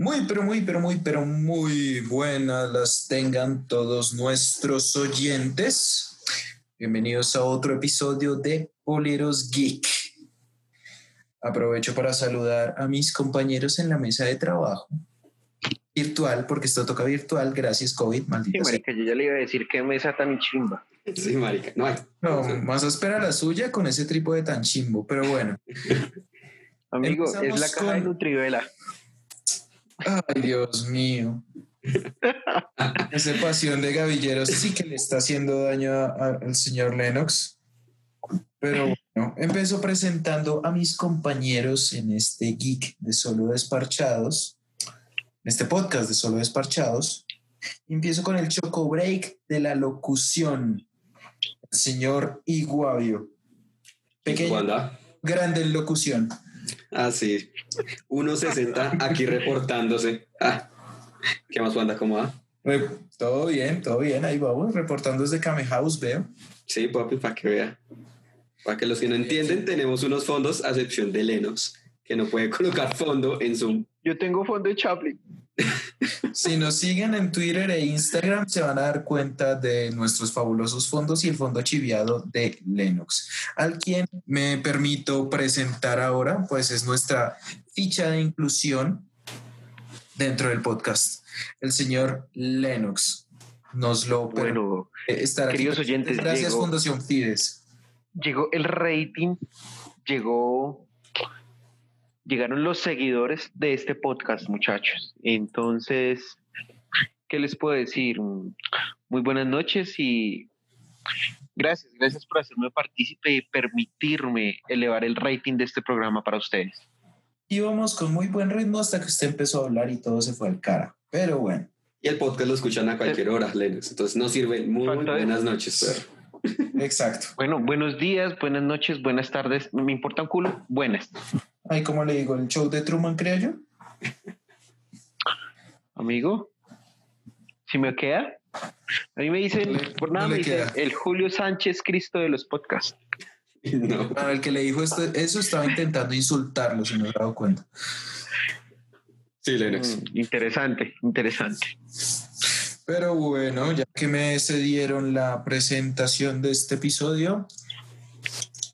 Muy, pero muy, pero muy, pero muy buenas las tengan todos nuestros oyentes. Bienvenidos a otro episodio de Poleros Geek. Aprovecho para saludar a mis compañeros en la mesa de trabajo virtual, porque esto toca virtual, gracias COVID, maldita Sí, marica, yo ya le iba a decir qué mesa tan chimba. Sí, marica. No hay. No, más espera la suya con ese trípode tan chimbo, pero bueno. Amigo, Empezamos es la caja de con- Nutrivela. Ay, Dios mío. Esa pasión de gavilleros sí que le está haciendo daño a- a- al señor Lennox. Pero bueno, presentando a mis compañeros en este geek de Solo Desparchados, en este podcast de Solo Desparchados. Empiezo con el choco break de la locución, el señor Iguavio. Pequeño, grande en locución. Ah, sí. 1.60 aquí reportándose. Ah. ¿Qué más, Wanda? ¿Cómo va? Re- Todo bien, todo bien, ahí vamos, reportando desde Kame House, veo. Sí, papi, para que vea. Para que los que no entienden, tenemos unos fondos, a excepción de Lennox, que no puede colocar fondo en Zoom. Yo tengo fondo de Chaplin. Si nos siguen en Twitter e Instagram, se van a dar cuenta de nuestros fabulosos fondos y el fondo chiviado de Lennox. Al quien me permito presentar ahora, pues es nuestra ficha de inclusión dentro del podcast. El señor Lennox nos lo Bueno, estar aquí. queridos oyentes, Gracias, llegó- Fundación Fides. llegó el rating, llegó, llegaron los seguidores de este podcast, muchachos. Entonces, ¿qué les puedo decir? Muy buenas noches y gracias, gracias por hacerme partícipe y permitirme elevar el rating de este programa para ustedes. Íbamos con muy buen ritmo hasta que usted empezó a hablar y todo se fue al cara. Pero bueno. Y el podcast lo escuchan a cualquier hora, Lennox. Entonces nos sirve muy buenas noches, perro. Exacto. Bueno, buenos días, buenas noches, buenas tardes. Me importa un culo. Buenas. Ay, ¿cómo le digo? ¿El show de Truman, creo yo? Amigo, si me queda. A mí me dicen, No le- por nada no me dicen, el Julio Sánchez Cristo de los podcasts. No. Para el que le dijo esto, eso estaba intentando insultarlo, si no se ha dado cuenta. Sí, Lennox. Mm, interesante, interesante. Pero bueno, ya que me cedieron la presentación de este episodio,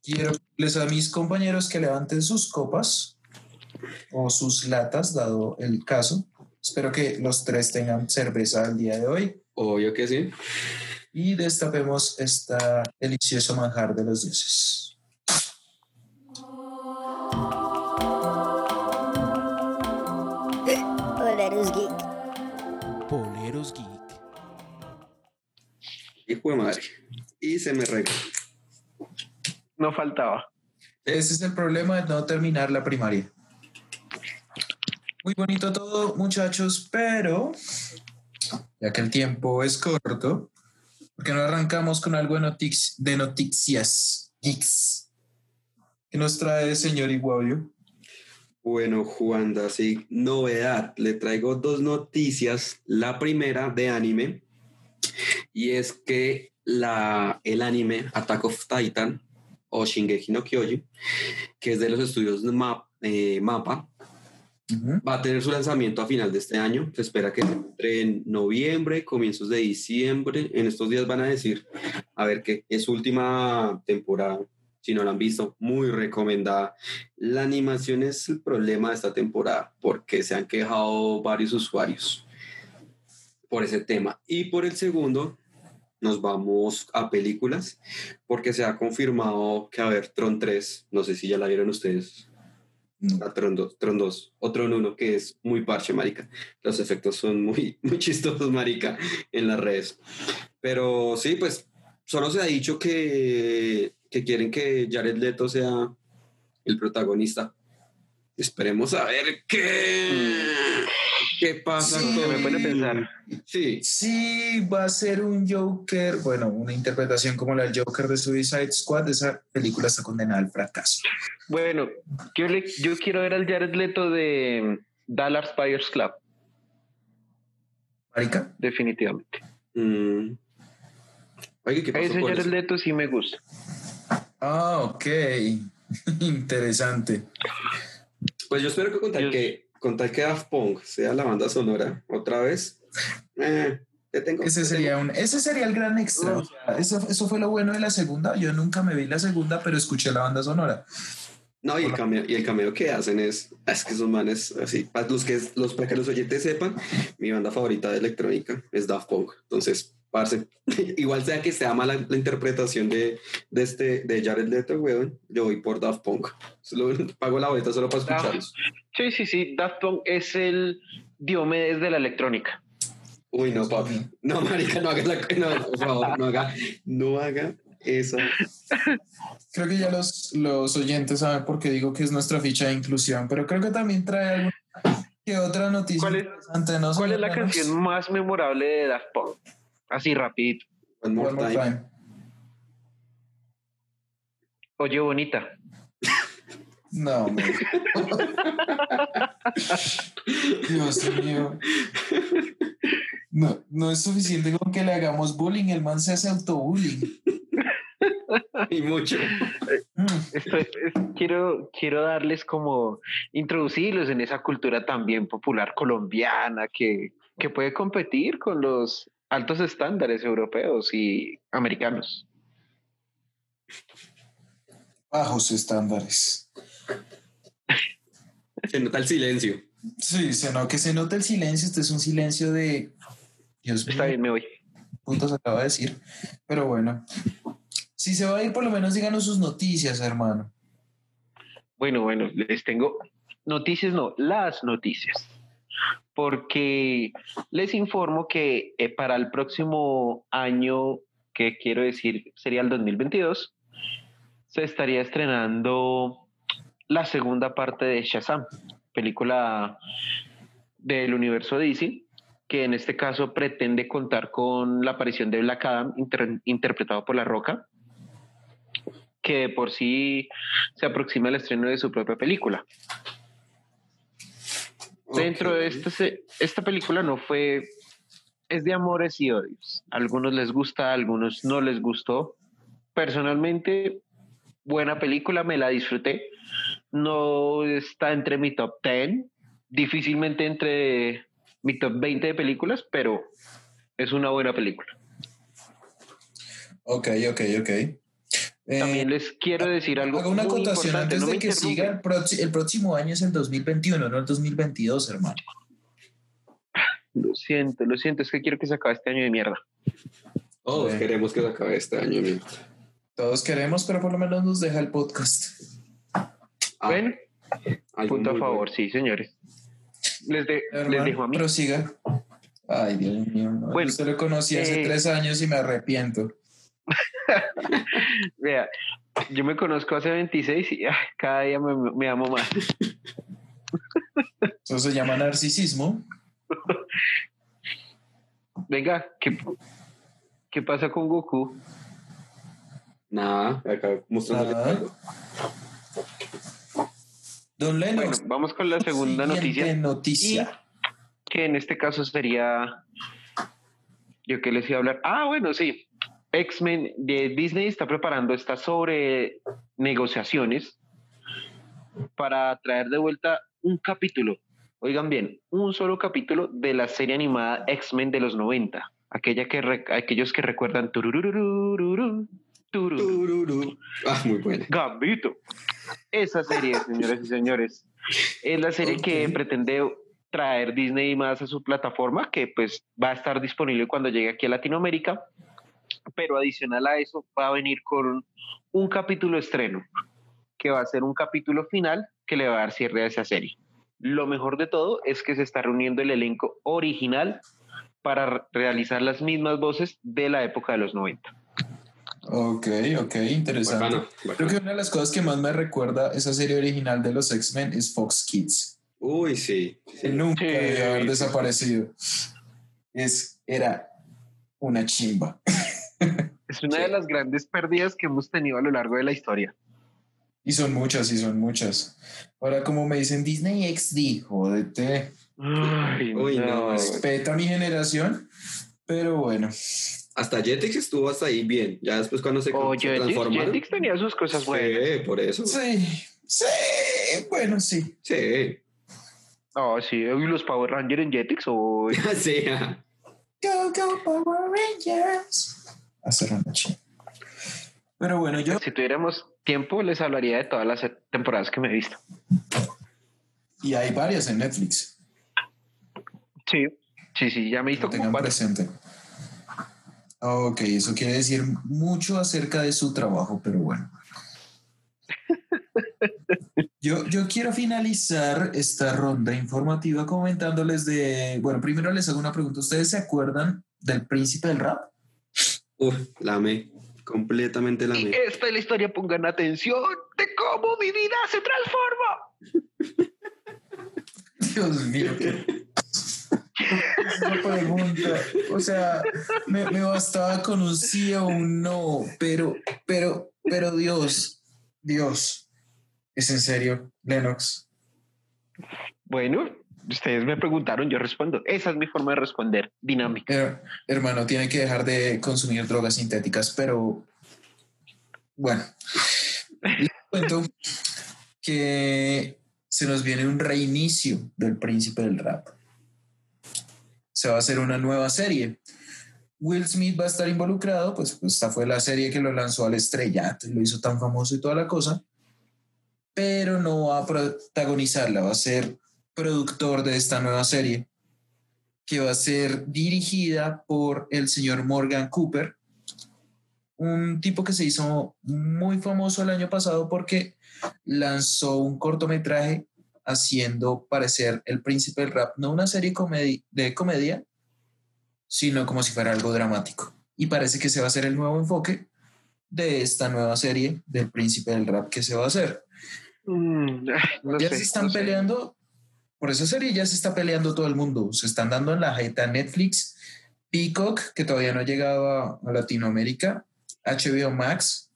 quiero les a mis compañeros que levanten sus copas o sus latas, dado el caso. Espero que los tres tengan cerveza el día de hoy Obvio que sí. y destapemos esta delicioso manjar de los dioses. Hijo de madre. Y se me regó. No faltaba. Ese es el problema de no terminar la primaria. Muy bonito todo, muchachos, pero ya que el tiempo es corto, ¿por qué no arrancamos con algo de, de noticias geeks? ¿Qué nos trae el señor Iguavio? Bueno, Juanda, sí, novedad. Le traigo dos noticias. La primera de anime, y es que la, el anime Attack of Titan o Shingeki no Kyojin, que es de los estudios Ma- eh, MAPA, va a tener su lanzamiento a final de este año. Se espera que entre en noviembre, comienzos de diciembre. En estos días van a decir, a ver qué es su última temporada. Si no la han visto, muy recomendada. La animación es el problema de esta temporada porque se han quejado varios usuarios por ese tema. Y por el segundo, nos vamos a películas porque se ha confirmado que a haber Tron 3. No sé si ya la vieron ustedes. No. a Tron 2, Tron 2 o Tron 1, que es muy parche, marica. Los efectos son muy, muy chistosos, marica, en las redes. Pero sí, pues solo se ha dicho que, que quieren que Jared Leto sea el protagonista. Esperemos a ver qué, qué pasa Sí, con me pone a pensar. Sí, Sí, va a ser un Joker, bueno, una interpretación como la del Joker de Suicide Squad. Esa película está condenada al fracaso. Bueno, yo, le- yo quiero ver al Jared Leto de Dallas Buyers Club, Marica, definitivamente. Mm. Oye, ¿qué A pasó ese Jared eso? Leto sí me gusta. Ah, ok. Interesante. Pues yo espero que con tal Yo- que, con tal que Daft Punk sea la banda sonora otra vez, eh, te tengo. Ese te sería, tengo- un, ese sería el gran extra. o sea, eso, eso fue lo bueno de la segunda. Yo nunca me vi la segunda, pero escuché la banda sonora. No, y el, cameo, y el cameo que hacen es, es que esos manes, así, para los que, los, para que los oyentes sepan, mi banda favorita de electrónica es Daft Punk. Entonces, parce, igual sea que sea mala la interpretación de, de este, de Jared Leto, weón, yo voy por Daft Punk. Solo, pago la boleta solo para escucharlos. Sí, sí, sí. Daft Punk es el Diomedes de la electrónica. Uy, no, papi. No, marica, no haga la, no, por favor, no haga, no haga eso. Creo que ya los, los oyentes saben por qué digo que es nuestra ficha de inclusión, pero creo que también trae alguna que otra noticia ¿Cuál es- interesante, ¿no? ¿Cuál es la canción más memorable de Daft Punk? Así rapidito. One more One more time. time. Oye, bonita. No, man. Dios mío. No, no es suficiente con que le hagamos bullying, el man se hace autobullying. Y mucho. Mm. Estoy- es- quiero, quiero darles como introducirlos en esa cultura también popular colombiana que, que puede competir con los altos estándares europeos y americanos. Bajos estándares. Se nota el silencio. Sí, se no, que se nota el silencio, este es un silencio de... Dios mío. Está bien, me voy. puto se acaba de decir. Pero bueno, si se va a ir, por lo menos díganos sus noticias, hermano. Bueno, bueno, les tengo noticias, no, las noticias. Porque les informo que eh, para el próximo año, que quiero decir sería el 2022, se estaría estrenando la segunda parte de Shazam, película del universo DC, que en este caso pretende contar con la aparición de Black Adam, inter- interpretado por La Roca, que de por sí se aproxima el estreno de su propia película. Dentro de se- esta película no fue, es de amores y odios. A algunos les gusta, a algunos no les gustó. Personalmente, buena película, me la disfruté. No está entre mi top 10, difícilmente entre mi top 20 de películas, pero es una buena película. Ok, ok, ok. Eh, También les quiero decir algo. hago una muy acotación importante, antes no de que siga. El, próximo año es el 2021, no el 2022, hermano. Lo siento, lo siento, es que quiero que se acabe este año de mierda. Todos queremos que se acabe este año. mierda. Todos queremos, pero por lo menos nos deja el podcast. Ah, Punto a favor, bueno. sí, señores. Les, de- les dejo a mí. prosiga. Ay, Dios mío. no. Bueno, Yo lo conocí hace eh, tres años y me arrepiento. Vea, yo me conozco hace 26 y ay, cada día me, me amo más. Eso se llama narcisismo. Venga, ¿qué, qué pasa con Goku? Nada, acá mostrando Nada. Don Bueno, Lennox. vamos con la segunda siguiente noticia, noticia. que en este caso sería. Yo que les iba a hablar. Ah, bueno, sí. X-Men de Disney está preparando estas sobre negociaciones para traer de vuelta un capítulo. Oigan bien, un solo capítulo de la serie animada X-Men de los 90. Aquella que aquellos que recuerdan tururururururu, tururu, Tururú. Ah, muy buena. Gambito. Esa serie, señores y señores, es la serie que Ok. pretende traer Disney más a su plataforma, que pues va a estar disponible cuando llegue aquí a Latinoamérica, pero adicional a eso va a venir con un capítulo estreno, que va a ser un capítulo final que le va a dar cierre a esa serie. Lo mejor de todo es que se está reuniendo el elenco original para re- realizar las mismas voces de la época de los 90. Ok, ok, interesante. Bacano, Creo bacano. que una de las cosas que más me recuerda esa serie original de los X-Men es Fox Kids. Uy, sí. sí. Nunca Sí, debió haber sí, desaparecido. Es, era una chimba. Es una de las grandes pérdidas que hemos tenido a lo largo de la historia. Y son muchas, y son muchas. Ahora, como me dicen Disney XD, jódete. Ay, Uy, no, Respeta a mi generación. Pero bueno, Hasta Jetix estuvo hasta ahí bien. Ya después cuando se, O se Jetix, transformaron. Jetix tenía sus cosas buenas. Sí, por eso. sí, sí, bueno, sí. Sí. Oh, sí, y los Power Rangers en Jetix o sí. Go, go, Power Rangers. Hacer una noche. Pero bueno, yo, si tuviéramos tiempo les hablaría de todas las temporadas que me he visto. y hay varias en Netflix, Sí, sí, sí, ya me he visto como tengan cuatro. presente. Ok, eso quiere decir mucho acerca de su trabajo, pero bueno. Yo, yo quiero finalizar esta ronda informativa comentándoles de, bueno, primero les hago una pregunta. ¿Ustedes se acuerdan del príncipe del rap? Uf, la amé. Completamente la Y amé. esta es la historia, pongan atención de cómo mi vida se transforma. Dios mío. qué- Esa pregunta, o sea, me, me bastaba con un sí o un no, pero, pero, pero Dios, Dios, ¿es en serio, Lennox? Bueno, ustedes me preguntaron, yo respondo. Esa es mi forma de responder, dinámica. Her- hermano, tiene que dejar de consumir drogas sintéticas, pero bueno, les cuento que se nos viene un reinicio del príncipe del rap. Se va a hacer una nueva serie. Will Smith va a estar involucrado, pues, pues esta fue la serie que lo lanzó al estrellato y lo hizo tan famoso y toda la cosa, pero no va a protagonizarla, va a ser productor de esta nueva serie que va a ser dirigida por el señor Morgan Cooper, un tipo que se hizo muy famoso el año pasado porque lanzó un cortometraje haciendo parecer el príncipe del rap, no una serie comedi- de comedia, sino como si fuera algo dramático. Y parece que se va a hacer el nuevo enfoque de esta nueva serie del príncipe del rap que se va a hacer Mm, no ya sé, se están no sé. Por esa serie ya se está peleando todo el mundo. Se están dando en la jeta Netflix, Peacock, que todavía no ha llegado a, a Latinoamérica, HBO Max,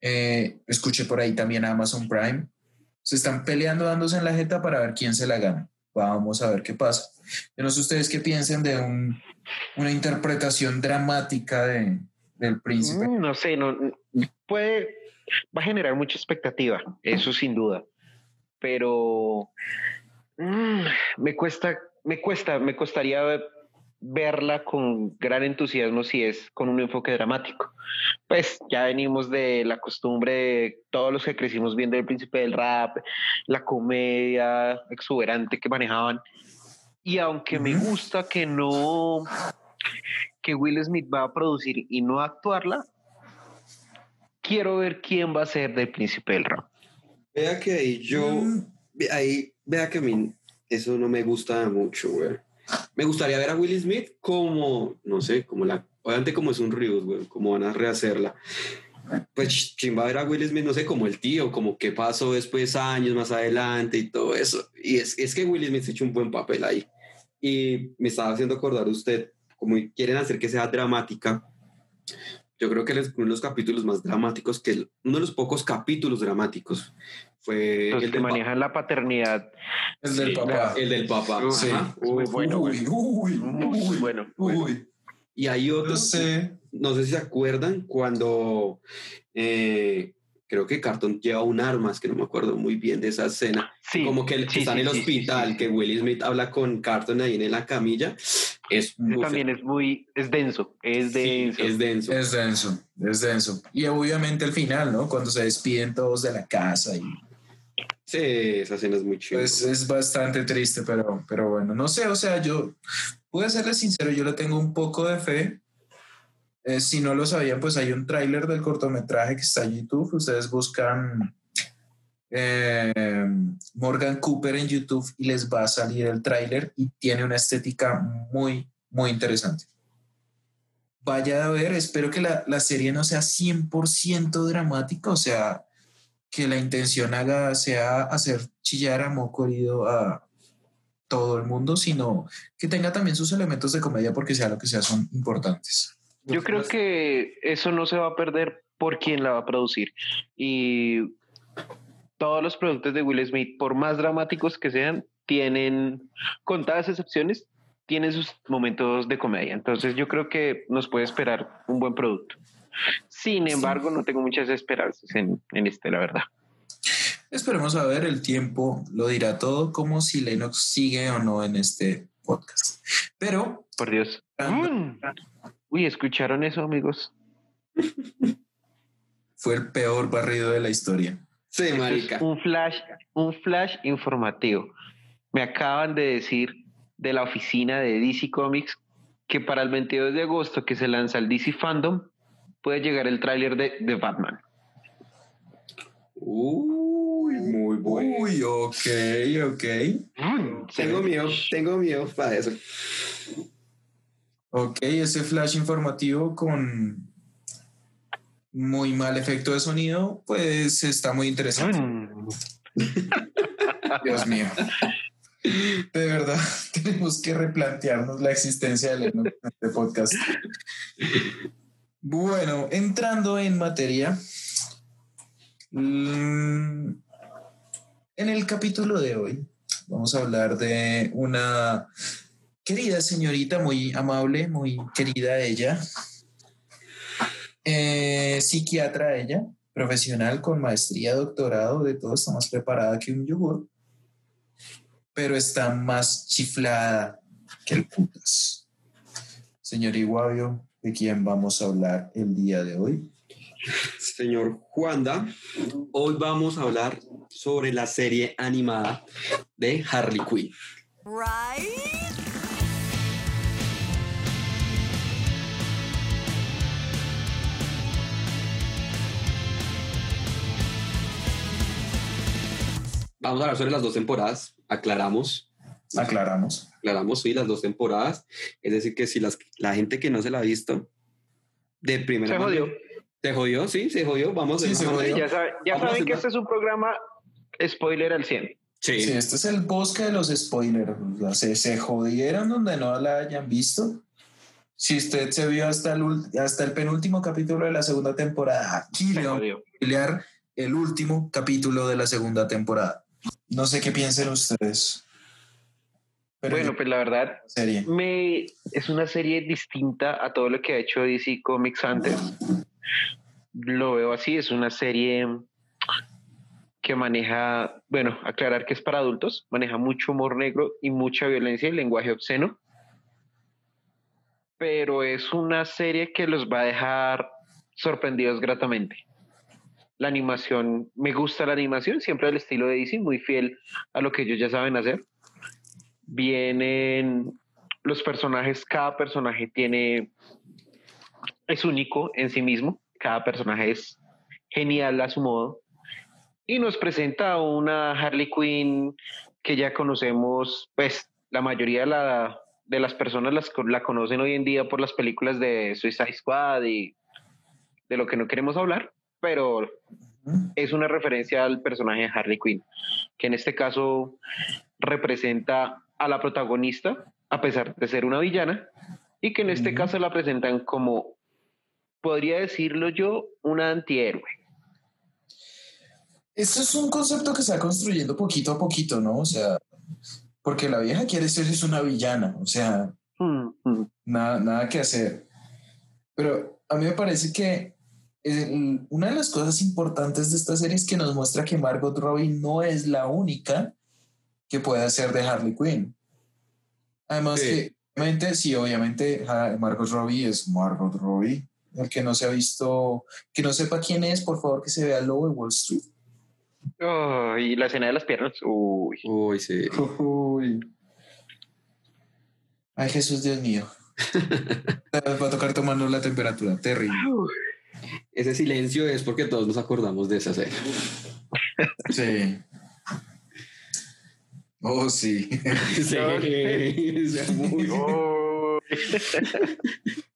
eh, escuché por ahí también Amazon Prime. Se están peleando dándose en la jeta para ver quién se la gana. Vamos a ver qué pasa. Yo no sé ustedes qué piensen de un- una interpretación dramática de, del príncipe. Mm, No sé, no puede, va a generar mucha expectativa, eso sin duda. Pero mm, me cuesta, me cuesta, me costaría ve- verla con gran entusiasmo si es con un enfoque dramático. Pues ya venimos de la costumbre de todos los que crecimos viendo el príncipe del rap, la comedia exuberante que manejaban. Y aunque me gusta que no, que Will Smith va a producir y no a actuarla, quiero ver quién va a ser del príncipe del rap. Vea que ahí yo. Mm, Ahí, vea que a mí eso no me gusta mucho, güey. Me gustaría ver a Will Smith como, no sé, como la. Obviamente, como es un reboot, güey, como van a rehacerla. Pues ch- chimba ver a Will Smith, no sé, como el tío, como qué pasó después años más adelante y todo eso. Y es, es que Will Smith se echó un buen papel ahí. Y me estaba haciendo acordar usted, como quieren hacer que sea dramática. Yo creo que es uno de los capítulos más dramáticos, que el- uno de los pocos capítulos dramáticos fue Los el que manejan la paternidad. el del Sí, papá. El del papá. Sí. Uf. bueno, uy, uy, Muy uy, bueno. uy. Y hay otro, No sé. no sé si se acuerdan, cuando eh, creo que Carton lleva un arma, es que no me acuerdo muy bien de esa escena. Sí, Como que, sí, está sí, en el hospital, sí, sí. que Will Smith habla con Carton ahí en la camilla. Es, uf, también es muy, es denso, es sí, denso. es denso. Es denso, es denso. Y obviamente el final, ¿no? Cuando se despiden todos de la casa y Sí, esa escena es muy chida. pues es bastante triste, pero, pero bueno, no sé, o sea, yo, puedo serles sincero, yo le tengo un poco de fe. Eh, si no lo sabían, pues hay un tráiler del cortometraje que está en YouTube. Ustedes buscan eh, Morgan Cooper en YouTube y les va a salir el tráiler y tiene una estética muy, muy interesante. Vaya a ver, espero que la, la serie no sea 100% dramática, o sea, que la intención haga sea hacer chillar a moco herido a todo el mundo, sino que tenga también sus elementos de comedia porque sea lo que sea son importantes. Yo creo que eso no se va a perder por quien la va a producir. Y todos los productos de Will Smith, por más dramáticos que sean, tienen, contadas excepciones, tienen sus momentos de comedia. Entonces yo creo que nos puede esperar un buen producto. Sin Sí. embargo, no tengo muchas esperanzas en, en este, la verdad. Esperemos a ver, el tiempo lo dirá todo, como si Lennox sigue o no en este podcast. Pero, Por Dios. Mm. Uy, ¿escucharon eso, amigos? fue el peor barrido de la historia. Sí, marica. Un flash, un flash informativo. Me acaban de decir de la oficina de DC Comics que para el 22 de agosto que se lanza el DC Fandom puede llegar el tráiler de, de Batman. Uy, muy bueno. Uy, ok, ok. Tengo miedo, tengo miedo para eso. Ok, ese flash informativo con muy mal efecto de sonido, pues está muy interesante. Mm. Dios mío. De verdad, tenemos que replantearnos la existencia de Lennox en este podcast. Bueno, entrando en materia, mm, en el capítulo de hoy vamos a hablar de una querida señorita, muy amable, muy querida ella, eh, psiquiatra ella, profesional con maestría, doctorado, de todo, está más preparada que un yogur, pero está más chiflada que el putas. Señor Iguavio, ¿de quién vamos a hablar el día de hoy? Señor Juanda, hoy vamos a hablar sobre la serie animada de Harley Quinn. Right? Vamos a hablar sobre las dos temporadas, aclaramos. Aclaramos. Aclaramos, sí, las dos temporadas. Es decir, que si las, la gente que no se la ha visto, de primera Se mano- jodió. Se jodió, sí, se jodió. Vamos Sí, se jodió. Ya, sabe- ya Vamos a saben que este es un programa spoiler al 100. Sí. Sí, este es el bosque de los spoilers. O sea, se, se jodieron donde no la hayan visto. Si usted se vio hasta el, hasta el penúltimo capítulo de la segunda temporada, aquí le vamos a el último capítulo de la segunda temporada. No sé qué piensen ustedes. Pero Bueno, pues la verdad, serie. me, es una serie distinta a todo lo que ha hecho DC Comics antes. Lo veo así, es una serie que maneja, bueno, aclarar que es para adultos, maneja mucho humor negro y mucha violencia y lenguaje obsceno. Pero es una serie que los va a dejar sorprendidos gratamente. La animación, me gusta la animación, siempre del estilo de DC, muy fiel a lo que ellos ya saben hacer. Vienen los personajes, cada personaje tiene, es único en sí mismo, cada personaje es genial a su modo, y nos presenta una Harley Quinn que ya conocemos, pues la mayoría de, la- de las personas las, la conocen hoy en día por las películas de Suicide Squad y de lo que no queremos hablar, pero es una referencia al personaje de Harley Quinn, que en este caso representa a la protagonista, a pesar de ser una villana, y que en este caso la presentan como, podría decirlo yo, una antihéroe. Esto es un concepto que se va construyendo poquito a poquito, ¿no? O sea, porque la vieja quiere ser es una villana, o sea, Mm, mm. nada, nada que hacer. Pero a mí me parece que el- una de las cosas importantes de esta serie es que nos muestra que Margot Robbie no es la única que puede hacer de Harley Quinn. Además Sí. que, obviamente, sí, obviamente Margot Robbie es Margot Robbie. El que no se ha visto, que no sepa quién es, por favor, que se vea el logo de Wall Street. Oh, y la escena de las piernas, uy. Uy, sí. Uy. Ay, Jesús, Dios mío. Va a tocar tomarnos la temperatura. Terrible. Ese silencio es porque todos nos acordamos de esa serie. Sí. Oh, sí. Sí, muy- Oh.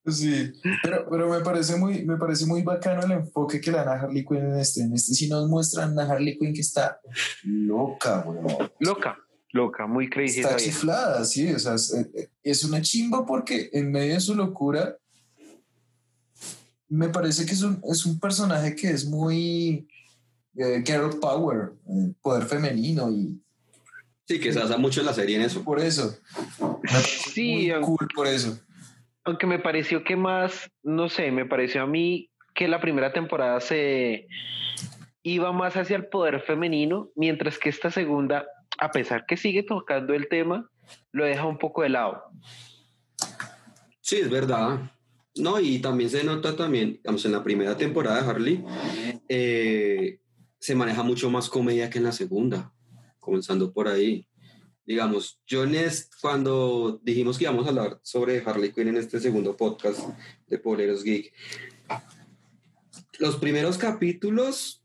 Sí. Pero, pero me parece muy, me parece muy bacano el enfoque que le dan a Harley Quinn en este. En este sí nos muestran a Harley Quinn que está loca, weón. Loca, loca, muy crazy. Está chiflada, sí. O sea, es, eh, es una chimba porque en medio de su locura me parece que es un, es un personaje que es muy eh, girl power, eh, poder femenino y Sí, que se basa mucho en la serie en eso. por eso. Sí, muy aunque- cool por eso. Aunque me pareció que más, no sé, me pareció a mí que la primera temporada se, iba más hacia el poder femenino, mientras que esta segunda, a pesar que sigue tocando el tema, lo deja un poco de lado. Sí, es verdad. No, y también se nota también, digamos, en la primera temporada de Harley, eh, se maneja mucho más comedia que en la segunda, comenzando por ahí. Digamos, yo en est- cuando dijimos que íbamos a hablar sobre Harley Quinn en este segundo podcast de Poleros Geek, los primeros capítulos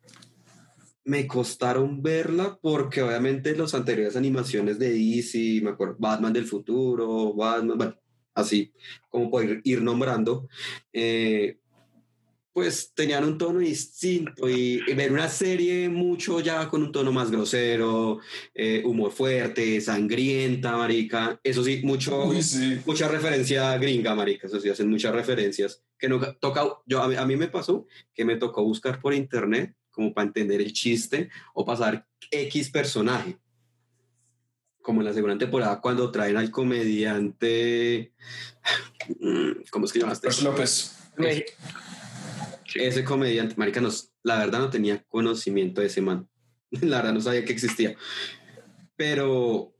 me costaron verla porque obviamente los anteriores animaciones de DC, me acuerdo, Batman del futuro, Batman, bueno, así como poder ir nombrando, eh, pues tenían un tono distinto y, y ver una serie mucho ya con un tono más grosero, eh, humor fuerte, sangrienta, marica, eso sí, mucho, Uy, sí. mucha referencia gringa, marica, eso sí, hacen muchas referencias que no toca, yo, a mí, a mí me pasó que me tocó buscar por internet como para entender el chiste o pasar X personaje. Como en la segunda temporada cuando traen al comediante, mm, ¿cómo es que llamaste? López. Ese comediante, marica, no, la verdad no tenía conocimiento de ese man. La verdad no sabía que existía. Pero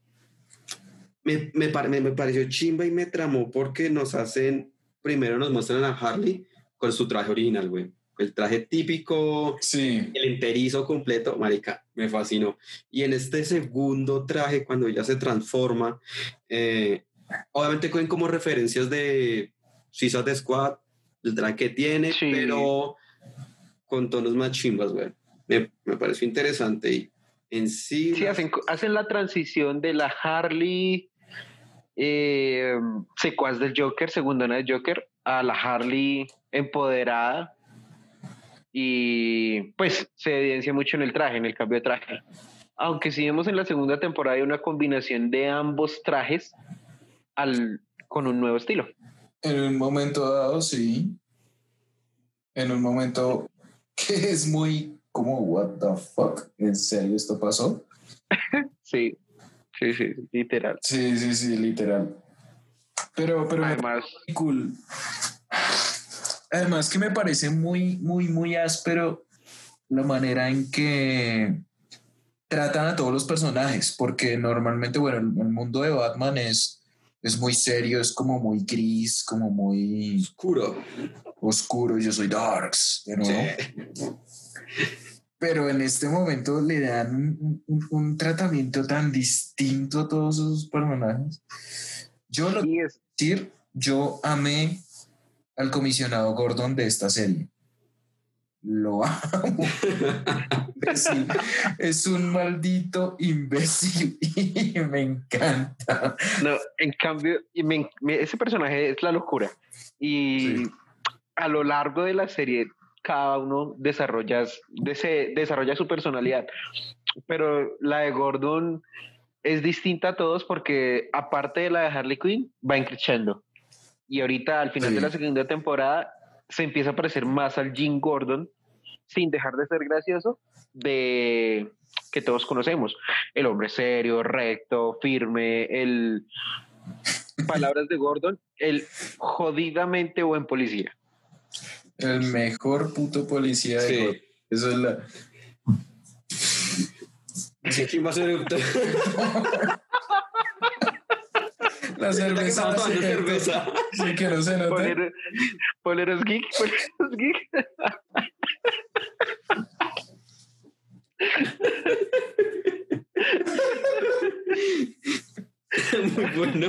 me, me, pare- me- me pareció chimba y me tramó porque nos hacen, primero nos muestran a Harley con su traje original, güey. El traje típico, Sí. el enterizo completo, marica, me fascinó. Y en este segundo traje, cuando ella se transforma, eh, obviamente cogen como referencias de Suicide Squad, el traje que tiene, Sí. pero con tonos más chimbas, güey. Me, me pareció interesante y en sí... Sí, hacen, hacen la transición de la Harley eh, secuaz del Joker, segundona del Joker, a la Harley empoderada. Y pues se evidencia mucho en el traje, en el cambio de traje. Aunque si vemos en la segunda temporada hay una combinación de ambos trajes al, con un nuevo estilo. En un momento dado, sí. En un momento que es muy como, what the fuck, ¿en serio esto pasó? Sí, sí, sí, literal. Sí, sí, sí, literal. Pero, pero Además, muy cool. Además que me parece muy, muy, muy áspero la manera en que tratan a todos los personajes, porque normalmente, bueno, el, el mundo de Batman es, es muy serio, es como muy gris, como muy Oscuro. oscuro, yo soy Darks, de nuevo. Pero en este momento le dan un, un- un tratamiento tan distinto a todos esos personajes. Yo lo sí es, decir, yo amé al comisionado Gordon de esta serie. Lo amo. Es un maldito imbécil y me encanta. No, en cambio, y me- me- ese personaje es la locura. Y Sí. a lo largo de la serie, cada uno desarrolla, dese- desarrolla su personalidad. Pero la de Gordon es distinta a todos porque, aparte de la de Harley Quinn, va increciendo. Y ahorita, al final Sí. de la segunda temporada, se empieza a parecer más al Jim Gordon, sin dejar de ser gracioso, de que todos conocemos. El hombre serio, recto, firme, el palabras de Gordon, el jodidamente buen policía. El mejor puto policía de Sí. Gordon. Eso es la. Qué chimba ser erupto. La cerveza. Secreta. cerveza. Sí, que no se note. Poler- Poleros geek, poleros geek. Muy bueno.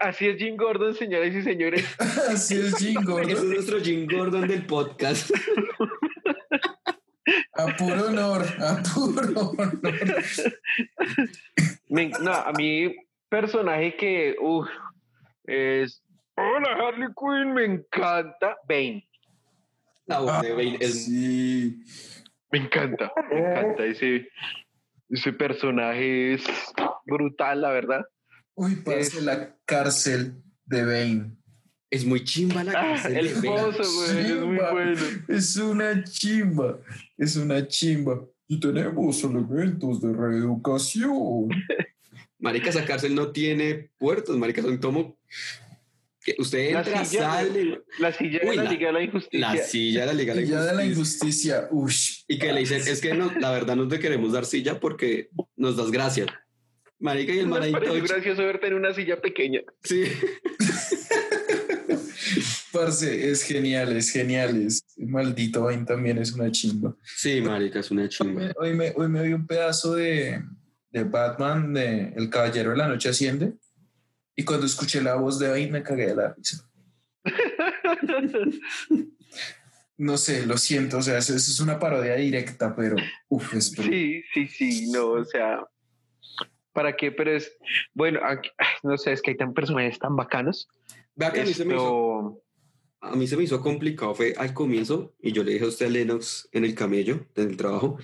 Así es Jim Gordon, señoras y señores. Así es Jim Ese es Gordon. nuestro Jim Gordon del podcast. A puro honor, a puro honor. Me- no, a mí, personaje que uf, es. Hola, Harley Quinn, me encanta. Bane, La voz de Bane es Sí. me encanta, me encanta ese, ese personaje, es brutal, la verdad. Uy, parce, Es- la cárcel de Bane. Es muy chimba la Ah, cárcel el de Bane. pozo, güey, es muy bueno. Es una chimba, es una chimba. Y tenemos elementos de reeducación. Marica, esa cárcel no tiene puertos, marica, son como Que usted La entra, silla, sale, La silla de Uy, la la- Liga de la Injusticia. la silla de la Liga de la Ya de la Injusticia. injusticia. Ush. Y que le dicen, es que no, la verdad no te queremos dar silla porque nos das gracia. Marica y el todo ch- gracioso verte en una silla pequeña. Sí. Parce, es genial, es genial. Es maldito Bane también es una chimba. Sí, marica, es una Hoy chimba. me, hoy me, hoy me vi un pedazo de, de Batman, de El Caballero de la Noche Asciende. Y cuando escuché la voz de Bane me cagué de la risa. No sé, lo siento, o sea, eso, eso es una parodia directa, pero uf, es. Sí, sí, sí, no, o sea, ¿para qué? Pero es, bueno, aquí- no sé, es que hay tan personajes tan bacanos. Vea que a mí se me hizo Esto, A mí se me hizo complicado, fue al comienzo, y yo le dije a usted a Lennox en el camello, en el trabajo,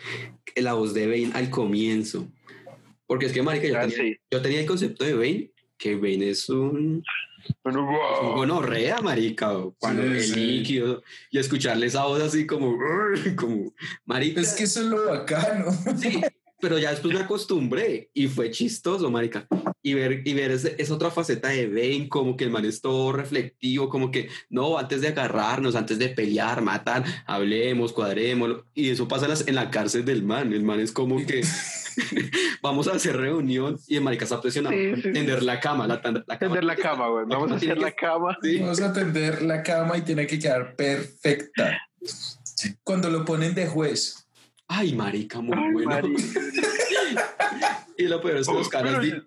la voz de Bane al comienzo. Porque es que, marica, yo, ah, tenía, sí. yo tenía el concepto de Bane, que Bane es un, Bueno, es un wow. gonorrea, marica, o cuando Sí, el sí. líquido, y escucharle esa voz así como, como, marica. Es que eso es lo bacano. Sí, pero ya después me acostumbré y fue chistoso, marica. Y ver, y ver ese- esa otra faceta de Bane, como que el man es todo reflectivo, como que no, antes de agarrarnos, antes de pelear, matar, hablemos, cuadremos. Y eso pasa en, la cárcel del man. El man es como que vamos a hacer reunión y el marica está presionado Sí, sí, sí. tender la cama, la, la cama. Tender la cama, güey. Vamos a hacer la cama. Sí. Vamos a tender la cama y tiene que quedar perfecta. Cuando lo ponen de juez. Ay, marica, muy Ay, bueno. marica. Y lo peor es que los caras, Pero- di-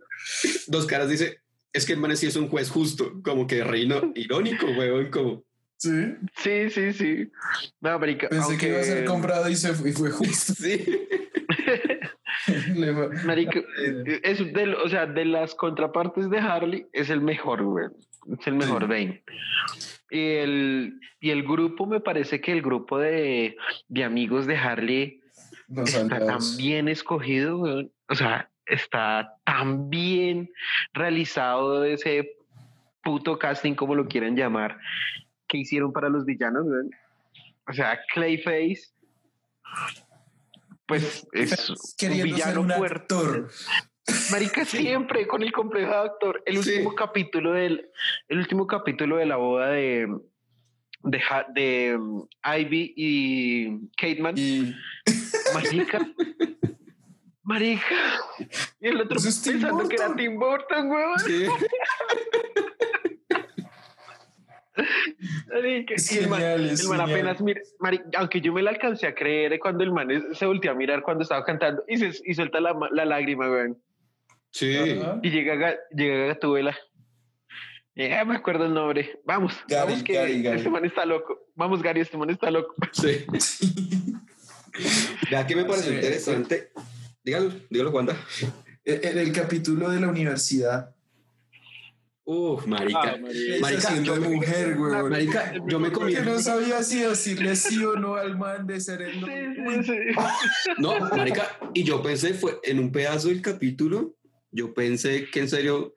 dos caras dice, es que el man sí es un juez justo, como que reino irónico, weón, como... Sí. Sí, sí, sí. No, marica, Pensé que iba a ser comprado y se fue, y fue justo. Sí. Marica, es de, o sea, de las contrapartes de Harley es el mejor, güey. Es el mejor Sí. Bane. Y el, y el grupo, me parece que el grupo de, de amigos de Harley Los está tan bien escogido. O sea, está tan bien realizado ese puto casting, como lo quieran llamar, que hicieron para los villanos. O sea, Clayface, pues es un Queriendo villano un fuerte. actor. Marica siempre con el complejo de actor. El Sí. último capítulo del, el último capítulo de la boda de de, de um, Ivy y Kateman. Y Marica. Marica. Y el otro es pensando que era. Tim Burton, weón. Sí. Marica, Es y el man, genial, es el man genial. apenas mira, aunque yo me la alcancé a creer cuando el man es- se volteó a mirar cuando estaba cantando y, se, y suelta la, la lágrima, weón. Sí. Ajá. Y llega, Ga- llega Gatúbela. Ya me acuerdo el nombre. Vamos, Gary, vamos que Gary, Gary. este man está loco. Vamos, Gary, este man está loco. Sí. Vea que me pareció Sí. interesante. Dígalo, dígalo, Wanda. En el capítulo de la universidad. Uf, marica. Marica, Marica, yo- de mujer, güey. Marica, yo me comí. Que no sabía si decirle sí o no al man de ser el Sí, sí, sí. No, marica, y yo pensé, fue en un pedazo del capítulo, yo pensé que en serio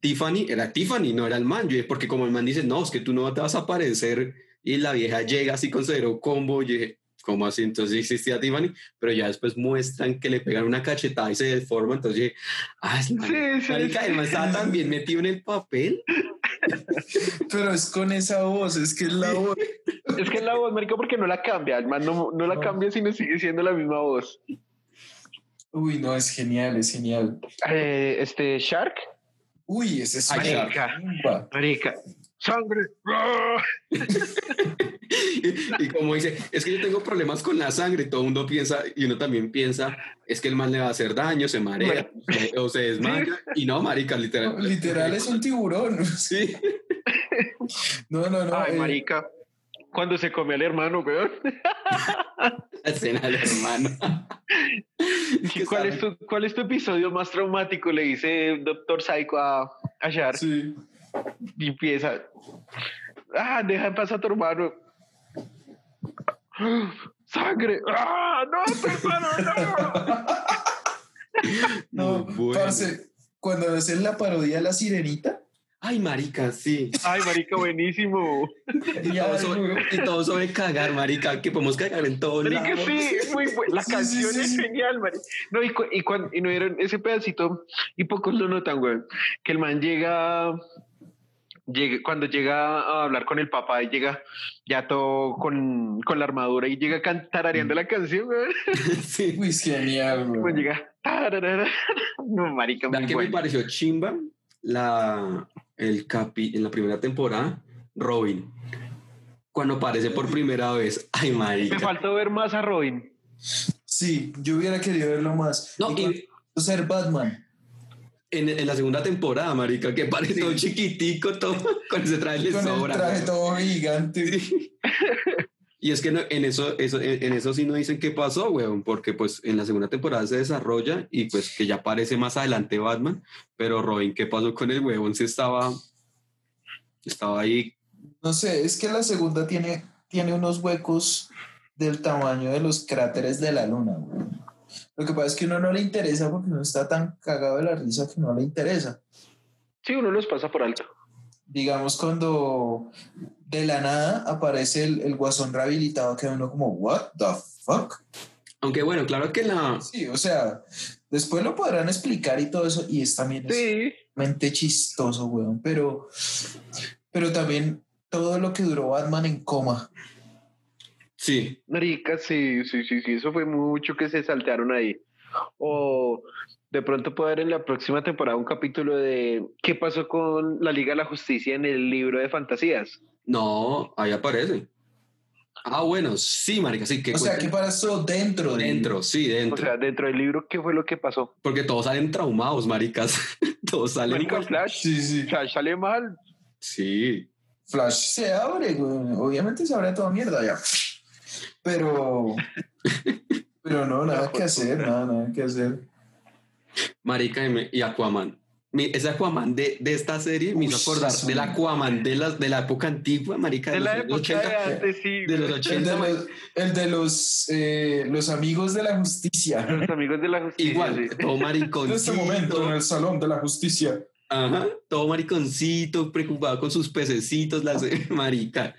Tiffany era Tiffany, no era el man. Yo porque como el man dice, no, es que tú no te vas a aparecer, y la vieja llega así con cero combo, y dije, ¿cómo así? Entonces existía Tiffany, pero ya después muestran que le pegan una cachetada y se deforma, entonces dije, ah, es man, Sí, sí, marica, sí. estaba tan bien metido en el papel. Pero es con esa voz, es que es la voz. Es que es la voz, marica, porque no la cambia. El man no, no la cambia, sino sigue siendo la misma voz. Uy, no, es genial, es genial. Eh, este, Shark. Uy, ese es marica. Marica. Sangre. Y, como dice, es que yo tengo problemas con la sangre, todo el mundo piensa, y uno también piensa, es que el man le va a hacer daño, se marea o, o se desmaya, y no, marica, literal. Literal es un tiburón. Sí. No, no, no. Ay, eh, marica. Cuando se come al hermano, weón. La escena del hermano. ¿Cuál es, tu, ¿Cuál es tu episodio más traumático? Le dice Doctor Psycho a, a. Sí. Y empieza. Ah, deja en paz a tu hermano. ¡Sangre! ¡Ah! ¡No, hermano! ¡No! No, bueno. parce, cuando hacen la parodia de la sirenita. Ay, marica, sí. ¡Ay, marica, buenísimo! Y todo, sobre, güey. y todo sobre cagar, marica, que podemos cagar en todos Marica, lados. sí, muy buena. La Sí, canción sí, sí, es genial, marica. No, y, cu- y, cuan- y no vieron ese pedacito, y pocos lo notan, güey. Que el man llega llegue- cuando llega a hablar con el papá y llega ya todo con, con la armadura y llega cantarareando la canción, güey. sí. Uy, es genial, Pues güey. llega. tararara. No, marica, muy ¿Verdad que me pareció chimba la, el capi, en la primera temporada? Robin. Cuando aparece por primera vez. Ay, Me marica. faltó ver más a Robin. Sí, yo hubiera querido verlo más. No, Y y cuando ser Batman. En, en la segunda temporada, marica, que parece todo chiquitico, todo con ese traje le Con el sobra. traje todo gigante. Sí. Y es que no- en eso, eso, en, en eso sí no dicen qué pasó, weón, porque pues en la segunda temporada se desarrolla y pues que ya aparece más adelante Batman, pero Robin, ¿qué pasó con el huevón? Si estaba, estaba ahí, No sé, es que la segunda tiene, tiene unos huecos del tamaño de los cráteres de la luna. güey. Lo que pasa es que a uno no le interesa porque no está tan cagado de la risa que no le interesa. Sí, uno los pasa por alto. Digamos, cuando de la nada aparece el, el guasón rehabilitado, queda uno como, ¿What the fuck? aunque bueno, claro que la, Sí, o sea, después lo podrán explicar y todo eso, y es también es Sí. mente chistoso, weón, pero, pero también todo lo que duró Batman en coma. Sí, Marica, sí, sí, sí, sí, eso fue mucho que se saltearon ahí. O de pronto puede haber en la próxima temporada un capítulo de qué pasó con la Liga de la Justicia en el libro de fantasías. no, ahí aparece. Ah, bueno, sí, marica, sí, que O sea, ¿qué pasó dentro? del- dentro, sí, O dentro, sea, dentro del libro, ¿qué fue lo que pasó? porque todos salen traumados, maricas, todos salen Marica. Flash, Sí, sí. Flash sale mal. Sí, Flash se abre, güey. Obviamente se abre toda mierda ya. Pero. Pero no, nada que hacer, nada, nada que hacer. marica, y, me- y Aquaman. Mi- ese Aquaman de, de esta serie me hizo Uy, acordar eso del no. Aquaman de la, de la época antigua, marica, De de, la los época 80. de antes, sí. de los güey. El 80, de los, el de los, eh, los amigos de la justicia. Los amigos de la justicia. Igual, sí. todo En mariconcito. este momento, en el salón de la justicia. Ajá, todo mariconcito, preocupado con sus pececitos, las marica.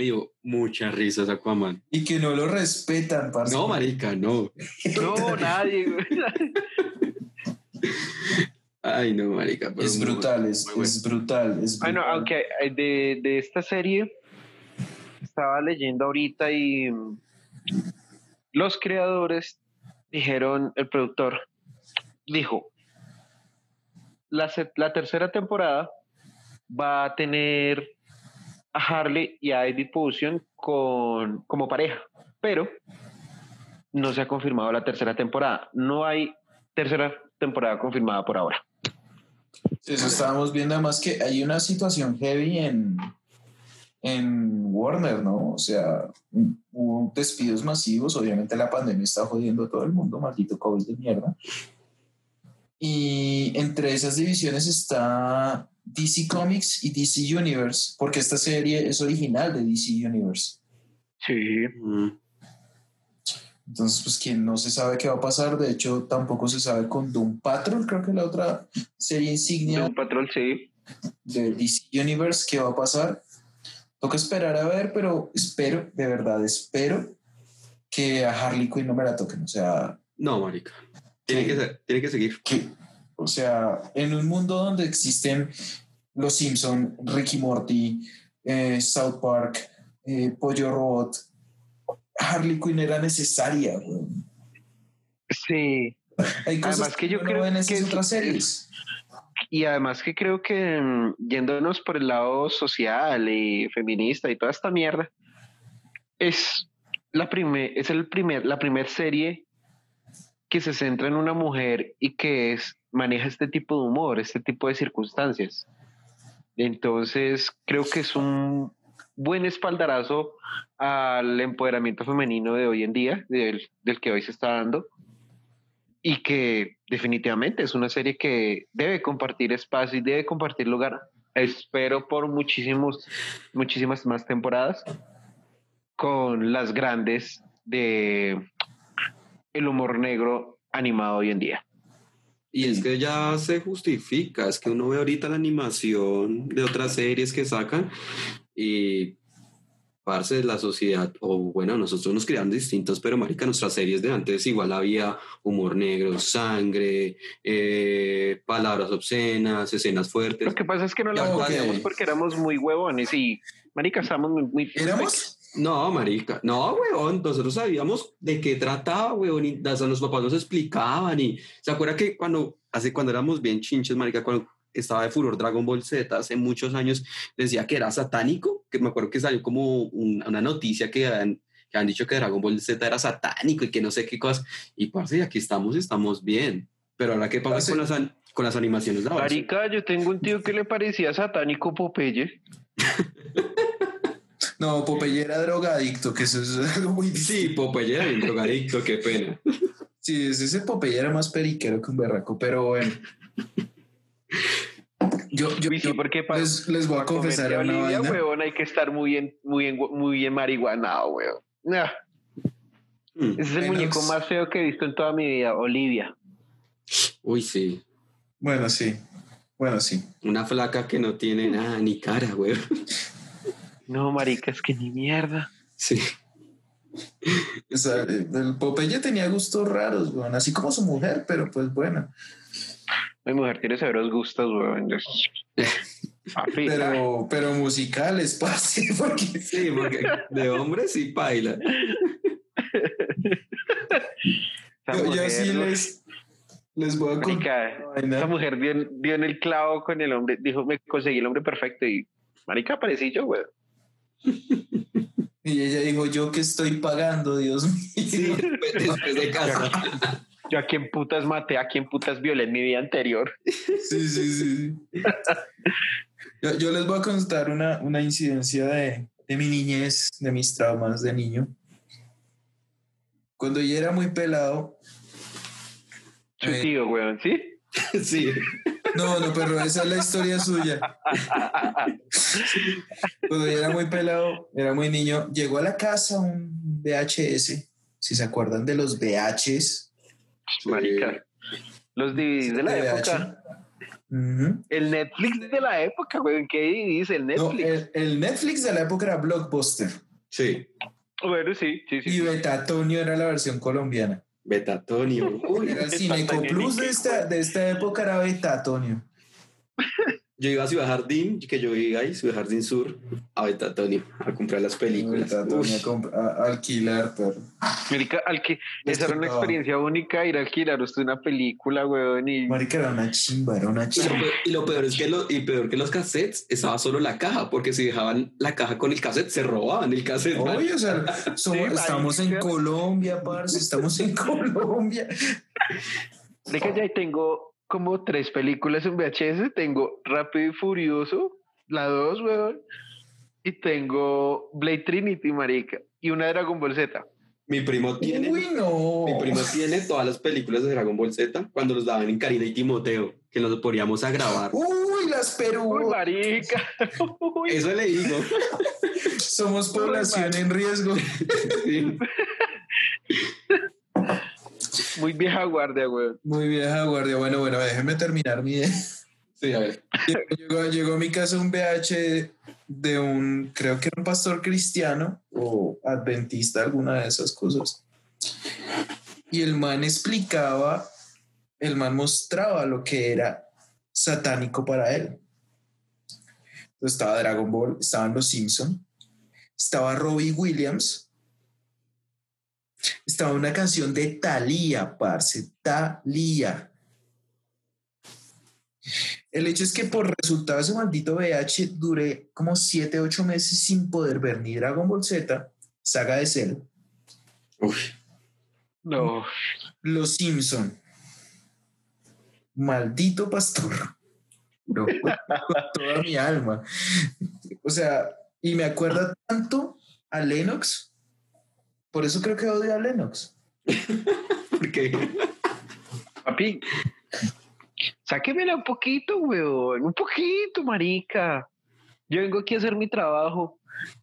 Me dio mucha risa ese Aquaman. Y que no lo respetan, parce. No, marica, no. No, nadie, güey. Ay, no, marica. pero Es muy brutal, es, muy bueno. es brutal. Es Bueno, aunque de, de esta serie estaba leyendo ahorita y los creadores dijeron, el productor dijo, la, la tercera temporada va a tener a Harley y a Eddie Potion con, como pareja, pero no se ha confirmado la tercera temporada. No hay tercera temporada confirmada por ahora. Eso estábamos viendo además que hay una situación heavy en, en Warner, ¿no? O sea, hubo despidos masivos, obviamente la pandemia está jodiendo a todo el mundo, maldito COVID de mierda. Y entre esas divisiones está DC Comics y DC Universe, porque esta serie es original de DC Universe. Sí. Mm, Entonces, pues quien no se sabe qué va a pasar, de hecho tampoco se sabe con Doom Patrol, creo que es la otra serie insignia Un patrón, sí. de DC Universe, ¿qué va a pasar? Toca esperar a ver, pero espero, de verdad, espero que a Harley Quinn no me la toquen. O sea, No, marica. Tiene que, ser- tiene que seguir. que, o sea, en un mundo donde existen Los Simpson, Ricky Morty, eh, South Park, eh, Pollo Robot, Harley Quinn era necesaria. güey. Sí. Hay cosas Además que yo creo ve en esas que- otras series. Y además que creo que mm, yéndonos por el lado social y feminista y toda esta mierda, es la primer, es el primer, la primer serie que se centra en una mujer y que es, maneja este tipo de humor, este tipo de circunstancias. Entonces, creo que es un buen espaldarazo al empoderamiento femenino de hoy en día, del, del que hoy se está dando y que definitivamente es una serie que debe compartir espacio y debe compartir lugar. Espero por muchísimos, muchísimas más temporadas con las grandes de el humor negro animado hoy en día. Y es que ya se justifica, es que uno ve ahorita la animación de otras series que sacan y Parce de la sociedad, o bueno, nosotros nos crearon distintos, pero marica, nuestras series de antes igual había humor negro, sangre, eh, palabras obscenas, escenas fuertes. Lo que pasa es que no la veíamos porque éramos muy huevones y, marica, estábamos muy... muy ¿Éramos? No, marica, no, weón, nosotros sabíamos de qué trataba, weón, y hasta los papás nos explicaban y se acuerda que cuando, hace cuando éramos bien chinches, marica, cuando estaba de furor Dragon Ball Z hace muchos años, decía que era satánico, que me acuerdo que salió como un- una noticia que han, que han dicho que Dragon Ball Z era satánico y que no sé qué cosas, y parce, aquí estamos, estamos bien, pero ahora qué pasa con las, con las animaciones? Marica, yo tengo un tío que le parecía satánico Popeye. No, Popeye era drogadicto, que eso es algo muy Sí. Popeye era bien drogadicto, qué pena. Sí, ese ese Popeye era más periquero que un berraco, pero bueno. Yo, yo, yo porque para les, les voy a confesar una Olivia, vaina. weón, hay que estar muy bien, muy bien, muy bien marihuanado, weón. Nah, Mm. ese es el Menos- muñeco más feo que he visto en toda mi vida, Olivia. Uy, sí. Bueno, sí. Bueno, sí. Una flaca que no tiene nada, ni cara, güey. No, marica, es que ni mierda. Sí. O sea, el Popeye tenía gustos raros, weón, así como su mujer, pero pues bueno. Mi mujer tiene severos gustos, weón. Pero, pero musicales, parce, porque Sí, porque de hombre sí baila. esa yo, sí les, les voy a contar esa mujer dio, dio en el clavo con el hombre. Dijo, me conseguí el hombre perfecto y marica, aparecí yo, weón. Y ella dijo, yo que estoy pagando, Dios mío. Sí, después, después de casa. Yo a quién putas maté, a quién putas violé en mi vida anterior. Sí, sí, sí. Yo, yo les voy a contar una, una incidencia de, de mi niñez, de mis traumas de niño. Cuando yo era muy pelado. Su eh, tío, weón, ¿sí? Sí. No, no, pero esa es la historia suya. Cuando yo era muy pelado, era muy niño, llegó a la casa un VHS. Si se acuerdan de los VHs. Marica. Los DVDs de la VH. época. El Netflix de la época, weón. ¿Qué dice el No, Netflix? el, el Netflix de la época era Blockbuster Sí. Bueno, sí, sí, sí. y Betatonio era la versión colombiana. Betatonio. Uy, Era el Cineco Plus de esta, de esta época era Betatonio. yo iba a Ciudad Jardín, que yo vivía ahí, Ciudad Jardín Sur, a Betatonio, a comprar las películas. Betatonio a, comp- a- alquilar, pero Marica, al que, esa era una experiencia única ir a alquilar usted una película, weón. Y marica era una chimba, era una Y lo, chimba. peor, y lo peor es que lo- y peor que los cassettes estaba solo la caja, porque si dejaban la caja con el cassette, se robaban el cassette. Oye, o sea, somos- Sí, estamos en. Colombia, parce, estamos en Colombia. Marica, ya ahí tengo como tres películas en VHS. Tengo Rápido y Furioso, la dos, weón. Y tengo Blade Trinity, marica. Y una de Dragon Ball Z. Mi primo tiene. Uy, no. Mi primo tiene todas las películas de Dragon Ball Z cuando los daban en Karina y Timoteo, que nos poníamos a grabar. Uy, las Uy, Perú. marica. Uy, Eso le digo. Somos población en riesgo. Sí. Muy vieja guardia, weón. Muy vieja guardia. Bueno, bueno, déjenme terminar mi. Sí, a ver. Llegó, llegó a mi casa un VH de un, creo que era un pastor cristiano o adventista, alguna de esas cosas. Y el man explicaba, el man mostraba lo que era satánico para él. Entonces estaba Dragon Ball, estaban los Simpson, estaba Robbie Williams, estaba una canción de Thalía, parce, Thalía. El hecho es que por resultado de ese maldito VH duré como 7, 8 meses sin poder ver ni Dragon Ball Z, Saga de Cell, Uy, No. Los Simpson. Maldito pastor. Bro, con toda mi alma. O sea, y me acuerda tanto a Lennox. Por eso creo que odio a Lennox. porque Papi, sáquemela un poquito, weón. Un poquito, marica. Yo vengo aquí a hacer mi trabajo.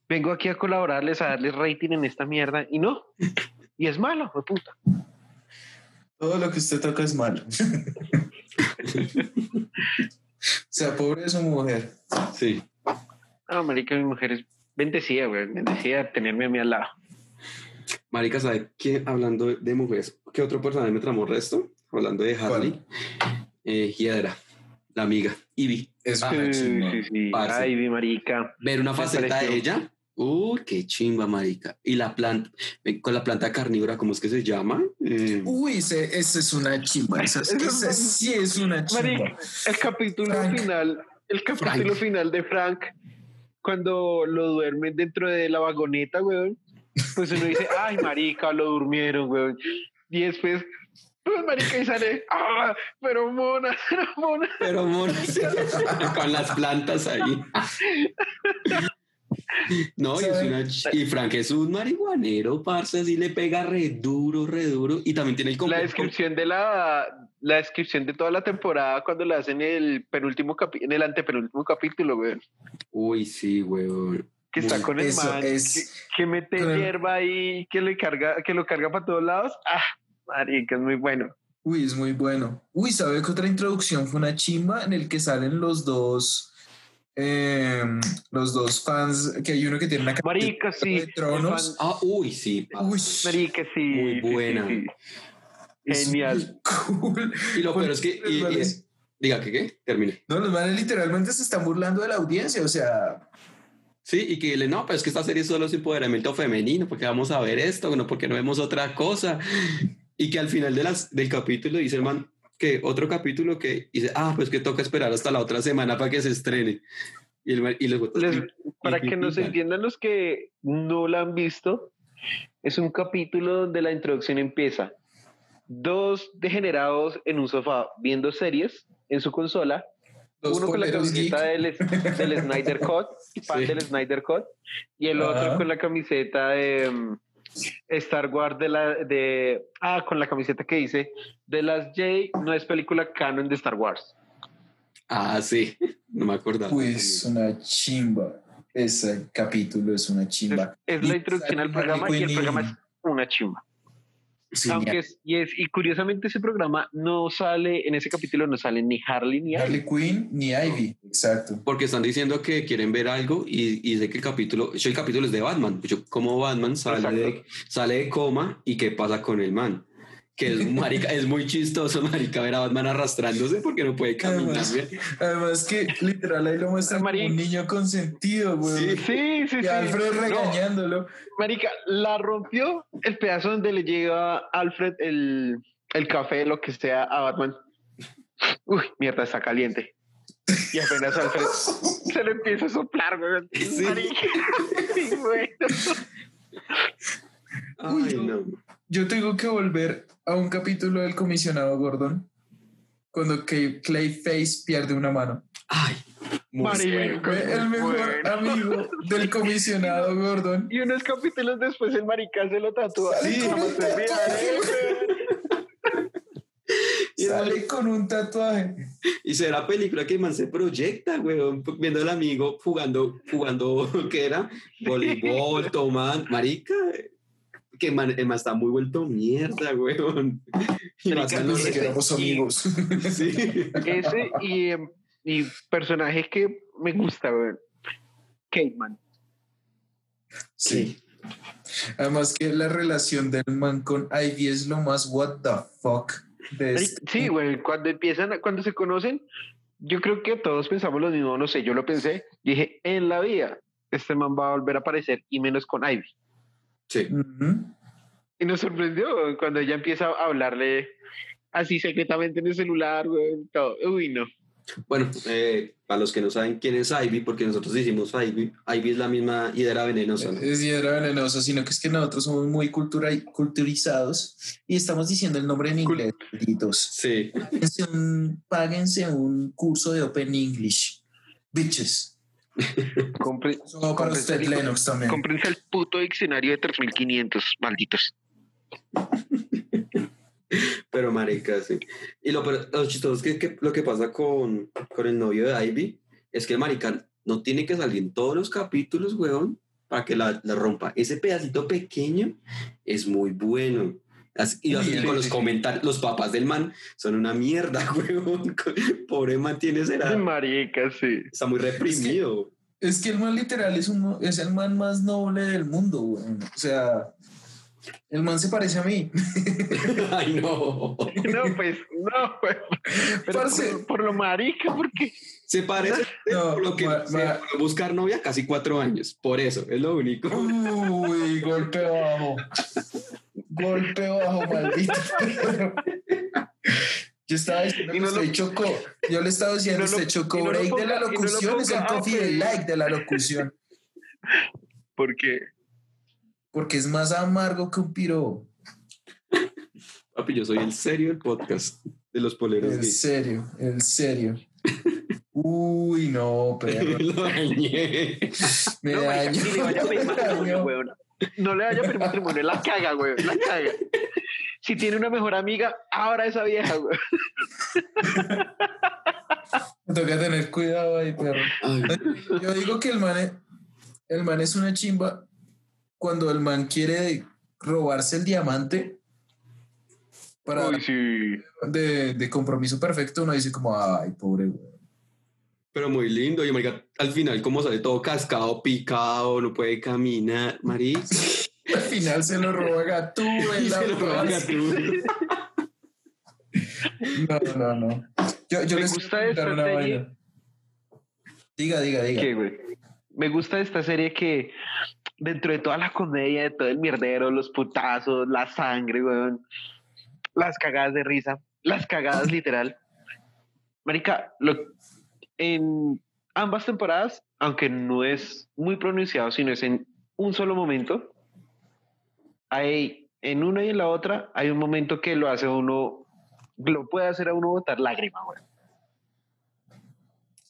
Vengo aquí a colaborarles, a darles rating en esta mierda. Y no. Y es malo, de puta. Todo lo que usted toca es malo. o sea, pobre de su mujer. sí. No, marica, mi mujer es bendecida, güey, bendecida tenerme a mí al lado. Marica, ¿sabe qué? Hablando de mujeres, ¿qué otro personaje me tramó resto? Hablando de Harley. Eh, Hiedra, la amiga, Ivy. Es Ah, una Sí, sí. Ay, mi marica. Ver una faceta de ella. Uy, qué chimba, marica. Y la planta, eh, con la planta carnívora, ¿cómo es que se llama? Eh, Uy, ese, ese es una chimba. Esa, esa sí es una chimba. Marica, el capítulo Frank. final, el capítulo Frank. final de Frank, cuando lo duermen dentro de la vagoneta, weón, pues uno dice, ay, marica, lo durmieron, weón. Y después, pues, marica, y sale, ah, pero mona, pero mona. pero mono, sí, con las plantas ahí. No, y, es una y Frank es un marihuanero, parce, así le pega re duro, re duro. Y también tiene el La descripción de la, la descripción de toda la temporada cuando la hacen en el penúltimo capi- en el antepenúltimo capítulo, weón. Uy, sí, weón. Que está con el man, es- que, que mete hierba ahí, que le carga, que lo carga para todos lados. Ah, marica, es muy bueno. Uy, es muy bueno. Uy, ¿sabe que otra introducción fue una chimba en el que salen los dos, eh, los dos fans, que hay uno que tiene una Marica, sí. de tronos. Ah, uy, sí. Uy, Marica, sí. Muy sí, sí, buena. sí. es genial. muy Cool. Y lo peor es que. y- manes- diga que qué, termine. No, los manes literalmente se están burlando de la audiencia, o sea, Sí, y que le no, pero es que esta serie solo es empoderamiento femenino, porque vamos a ver esto, no porque no vemos otra cosa. Y que al final de las, del capítulo dice el man que otro capítulo que dice, ah, pues que toca esperar hasta la otra semana para que se estrene. Y, el, man- y los otros, Les- para y- que nos y- entiendan los que no la han visto, es un capítulo donde la introducción empieza. Dos degenerados en un sofá viendo series en su consola, dos uno con la camiseta del, del Snyder Cut, fan Sí. del Snyder Cut, y el otro con la camiseta de mm, Star Wars de la de ah con la camiseta que dice de las J no es película canon de Star Wars. Ah, sí, no me acordaba. Uy, es una chimba. Ese capítulo es una chimba. Es la introducción al programa y el programa es una chimba. Sí, Aunque es, y es, y curiosamente ese programa no sale, en ese capítulo no sale ni Harley ni Harley. Harley Quinn ni Ivy, exacto. Porque están diciendo que quieren ver algo y, y sé que el capítulo, yo el capítulo es de Batman, yo, como Batman sale de, sale de coma y qué pasa con el man. Que es, marica, es muy chistoso, marica, ver a Batman arrastrándose porque no puede caminar Además, bien. además que literal ahí lo muestran como Marica. un niño consentido, güey. Sí. Sí, sí, Y sí. Alfred No, regañándolo. marica, la rompió el pedazo donde le llega a Alfred el, el café, lo que sea, a Batman. Uy, mierda, está caliente. Y apenas Alfred se le empieza a soplar, güey. Sí. Marica. Sí, güey. Ay, no. Yo tengo que volver a un capítulo del comisionado Gordon cuando Clay- Clayface pierde una mano. Ay. Fue el mejor Bueno. amigo del comisionado Gordon. Y unos capítulos después el marica se lo tatúa. Sí. Se. Y Sale con un tatuaje. Y será película que man se proyecta, weón, viendo al amigo jugando, jugando, ¿qué era? Voleibol, tomando, marica, que man está muy vuelto mierda, weón. Y más a los- ese- que éramos y- amigos. sí. Ese y, em, y personaje que me gusta, güey. Caveman. Sí. Además que la relación del man con Ivy es lo más what the fuck de este. Sí, güey, cuando empiezan, cuando se conocen, yo creo que todos pensamos lo mismo, no sé, yo lo pensé, dije, en la vida, este man va a volver a aparecer y menos con Ivy. Sí. Ujú. Y nos sorprendió cuando ella empieza a hablarle así secretamente en el celular, güey, todo. Uy, no. Bueno, eh, para los que no saben quién es Ivy, porque nosotros hicimos Ivy, Ivy es la misma hidra venenosa, ¿no? Es hiedra venenosa, sino que es que nosotros somos muy cultura culturizados y estamos diciendo el nombre en inglés, malditos. Sí. Páguense un, páguense un curso de Open English. Bitches. Compre, para usted, el- Lennox, también. cómprense el puto diccionario de 3500, malditos. Pero marica, sí. Y lo, pero, lo chistoso es que, que lo que pasa con, con el novio de Ivy es que el marica no tiene que salir en todos los capítulos, weón, para que la, la rompa. Ese pedacito pequeño es muy bueno. Así- y, así Sí, con sí, los sí. comentarios, los papás del man son una mierda, weón. Pobre man tiene será, Marica, sí. está muy reprimido. Es que el man literal es, un, es el man más noble del mundo, güey. O sea, el man se parece a mí. Ay, no. No, pues, no, pues. Pero Parce. por, por lo marica, porque Se parece No, por lo que ma- se- ma- por buscar novia casi cuatro años. Por eso, es lo único. Uy, golpe bajo. Golpe bajo, maldito. Yo estaba diciendo Y que no lo- chocó. Yo le estaba diciendo, no usted chocó no break de la lo locución, es el coffee del like de la locución. porque Porque es más amargo que un piro. Papi, yo soy el serio del podcast de los poleros En serio, en serio. Uy, no, perro. lo dañé. Me no, dañó. le vaya a pedir matrimonio, weón. No le vaya a pedir matrimonio, la caga, weón, la caga. Si tiene una mejor amiga, ahora esa vieja, weón. Me toca tener cuidado ahí, perro. Ay, Yo digo que el man, es, el man es una chimba cuando el man quiere robarse el diamante para Uy, sí. de, de compromiso perfecto. Uno dice como, ay, pobre güey. Pero muy lindo. Y marica, al final, como sale todo cascado, picado, no puede caminar. Marica. Al final se lo roba Gatú en la Se lo roba. No, no, no. Yo, yo Me les gusta esta una serie. vaina. Diga, diga, diga. ¿Qué, güey? Me gusta esta serie que dentro de toda la comedia, de todo el mierdero, los putazos, la sangre, weón, las cagadas de risa, las cagadas literal. Marica, lo, en ambas temporadas, aunque no es muy pronunciado, sino es en un solo momento, hay en una y en la otra hay un momento que lo hace a uno, lo puede hacer a uno botar lágrima, güey.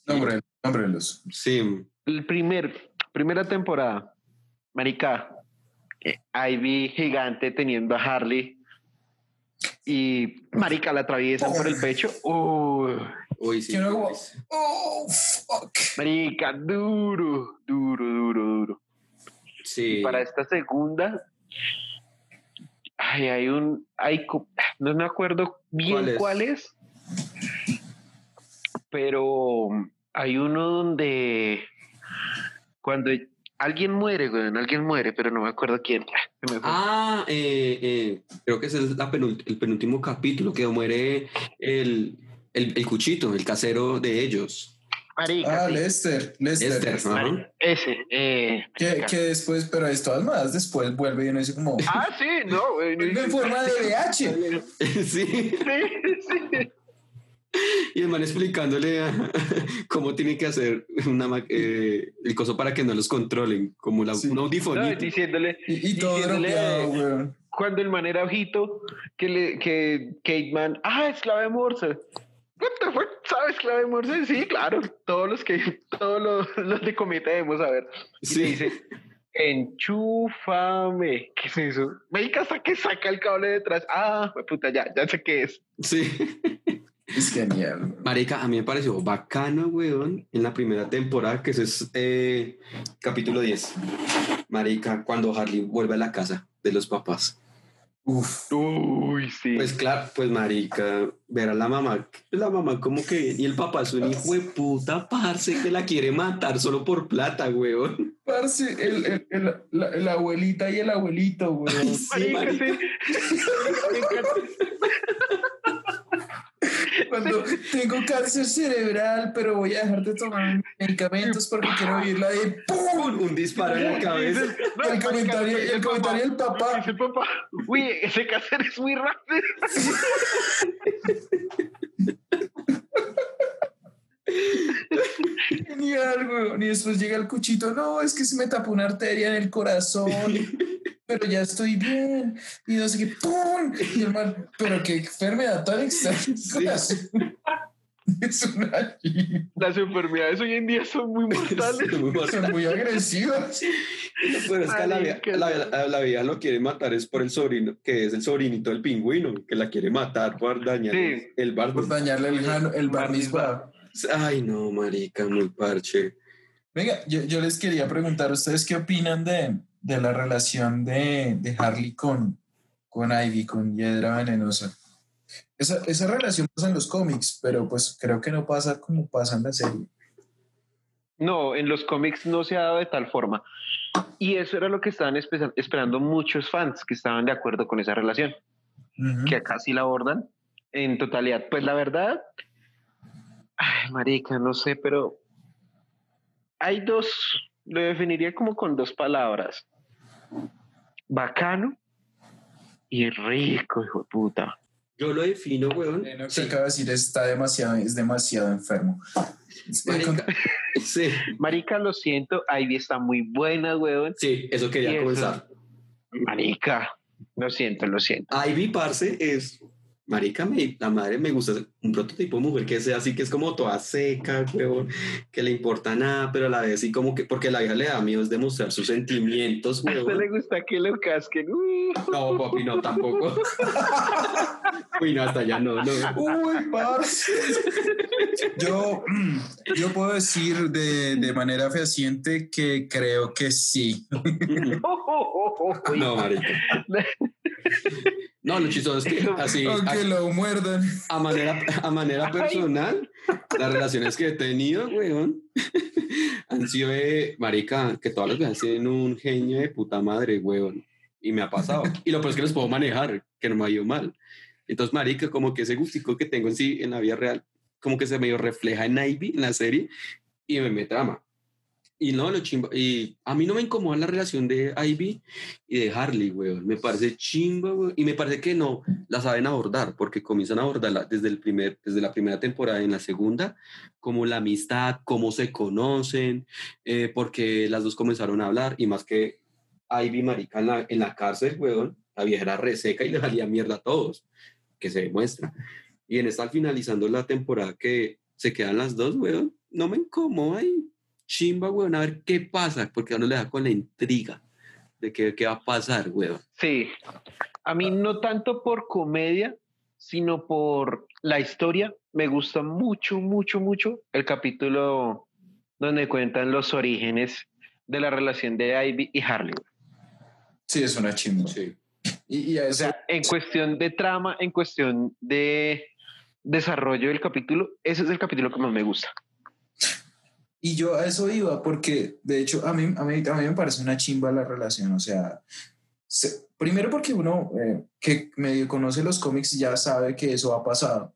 Nómbrelos, nómbrelos. Sí, el primer, primera temporada, Marica, eh, Ivy gigante teniendo a Harley y Marica la atraviesan por el pecho. Uy, Uy, sí. Que uno como, oh, fuck. Marica, duro, duro, duro, duro. Sí. Y para esta segunda, ay, hay un, hay, no me acuerdo bien ¿Cuál cuál es? pero hay uno donde cuando alguien muere, güey, alguien muere, pero no me acuerdo quién. Se me. Ah, eh, eh, creo que ese es la penult- el penúltimo capítulo que muere el, el, el cuchito, el casero de ellos. Marica, Ah, sí. Lester, Lester. Lester, ¿no? Ese, eh, Que, que después, pero es todas más, después vuelve y uno dice como, Ah, sí, no, vuelve en forma de VH. sí. Sí, sí. Y el man explicándole a- cómo tiene que hacer una, eh, el coso para que no los controlen, como la, Sí. un No, diciéndole, Y, y todo diciéndole, cuando el man era ojito, que, le, que Kate Man, ah, es clave Morse. What the fuck? ¿Sabes clave Morse? Sí, claro. Todos los que, todos los, los de cometa debemos saber. Y Sí. dice, enchúfame. ¿Qué es eso? Me hasta que saca el cable detrás. Ah, puta, ya, ya sé qué es. Sí. Es genial. Marica, a mí me pareció bacano, weón, en la primera temporada, que ese es eh, capítulo 10. Marica, cuando Harley vuelve a la casa de los papás. Uf. Uy, sí. Pues claro, pues marica, ver a la mamá, la mamá como que, y el papá es un hijo de puta, parce, que la quiere matar solo por plata, weón. Parce, el, el, el- la, la abuelita y el abuelito, weón. Sí, Marica, marica. sí. Cuando tengo cáncer cerebral, pero voy a dejar de tomar medicamentos porque quiero vivir la de ¡pum! Un disparo en la cabeza. No, el comentario- el comentario del papá. El papá, uy, ese cáncer es muy rápido. Genial, weón. Y después llega el cuchito, no, es que se me tapó una arteria en el corazón, pero ya estoy bien. Y no sé qué, ¡pum! Y el man, pero qué enfermedad tan extraña. en el Sí. corazón". Es una. Las enfermedades hoy en día son muy mortales. Muy mal. Son muy agresivas. Pero es que a la, vieja- Marica. la, la vieja lo quiere matar es por el sobrino, que es el sobrinito del pingüino, que la quiere matar por dañar Sí. el bar. Por dañarle el, el bar mitzvah. Ay, no, marica, muy parche. Venga, yo, yo les quería preguntar, ¿ustedes qué opinan de, de la relación de, de Harley con, con Ivy, con Hiedra Venenosa? Esa, esa relación pasa en los cómics, pero pues creo que no pasa como pasa en la serie. No, en los cómics no se ha dado de tal forma. Y eso era lo que estaban espe- esperando muchos fans que estaban de acuerdo con esa relación, Ujú. que acá sí la abordan en totalidad. Pues la verdad, ay, marica, no sé, pero hay dos, lo definiría como con dos palabras. Bacano y rico, hijo de puta. Yo lo defino, weón. Lennox Sí, acaba de decir está demasiado, es demasiado enfermo. marica. Sí, Marica, lo siento, Ivy está muy buena, weón. sí, eso quería comenzar. Marica, lo siento, lo siento. Ivy Parce es, marica, me, la madre me gusta un prototipo de mujer que sea así, que es como toda seca, weón, que le importa nada, pero a la vez así como que, porque la vieja le da miedo es demostrar sus sentimientos, A usted le gusta que lo casquen. No, papi, no, tampoco. Uy, no, hasta allá no, no. Uy, parce. Yo, yo puedo decir de, de manera fehaciente que creo que sí. No, marica. No, lo chistoso es que así, Aunque a, lo muerdan. a manera, a manera personal, las relaciones que he tenido, weón, han sido de, marica, que todas las veces tienen un genio de puta madre, weón. Y me ha pasado. Y lo peor es que los puedo manejar, que no me ha ido mal. Entonces, marica, como que ese gustico que tengo en sí, en la vida real, como que se medio refleja en Ivy, en la serie, y me, me trama. Y no, lo chimba. Y a mí no me incomoda la relación de Ivy y de Harley, weón. Me parece chimba, weón. Y me parece que no la saben abordar, porque comienzan a abordarla desde, el primer, desde la primera temporada y en la segunda, como la amistad, cómo se conocen, eh, porque las dos comenzaron a hablar, y más que Ivy, marica, en la, en la cárcel, weón, la vieja era reseca y le valía mierda a todos, que se demuestra. Y en esta finalizando la temporada que se quedan las dos, weón, no me incomoda y chimba, weón, a ver qué pasa, porque a uno le da con la intriga de qué, qué va a pasar, weón. Sí, a mí no tanto por comedia, sino por la historia. Me gusta mucho, mucho, mucho el capítulo donde cuentan los orígenes de la relación de Ivy y Harley. Sí, es una chimba. Sí. Y, y a O eso, sea, en cuestión de trama, en cuestión de desarrollo del capítulo, ese es el capítulo que más me gusta. Y yo a eso iba, porque de hecho a mí, a mí, a mí me parece una chimba la relación. O sea, se- primero porque uno eh, que medio conoce los cómics ya sabe que eso ha pasado.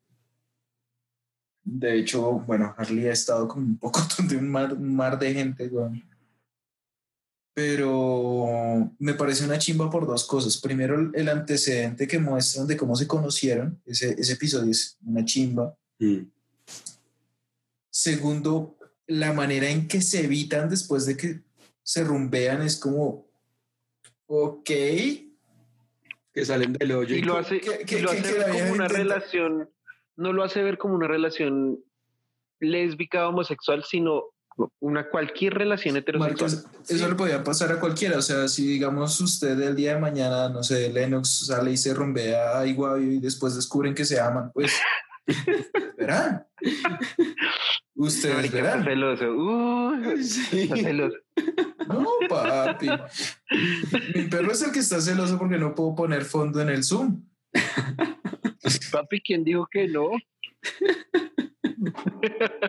De hecho, bueno, Harley ha estado como un poco de un mar, un mar de gente. Pero me parece una chimba por dos cosas. Primero, el- el antecedente que muestran de cómo se conocieron. Ese, ese episodio es una chimba. Mm. Segundo, la manera en que se evitan después de que se rumbean es como, ok, Que salen del hoyo. Y lo hace, que- y que- lo hace que ver como una intenta- relación, no lo hace ver como una relación lésbica homosexual, sino una cualquier relación heterosexual. Marcos, eso le podía pasar a cualquiera. O sea, si digamos usted el día de mañana, no sé, Lennox sale y se rumbea a Iguavio y después descubren que se aman, pues verán. Ustedes verán. celoso. Uh, Sí. está celoso. No, papi. Mi perro es el que está celoso porque no puedo poner fondo en el Zoom. Papi, ¿quién dijo que no?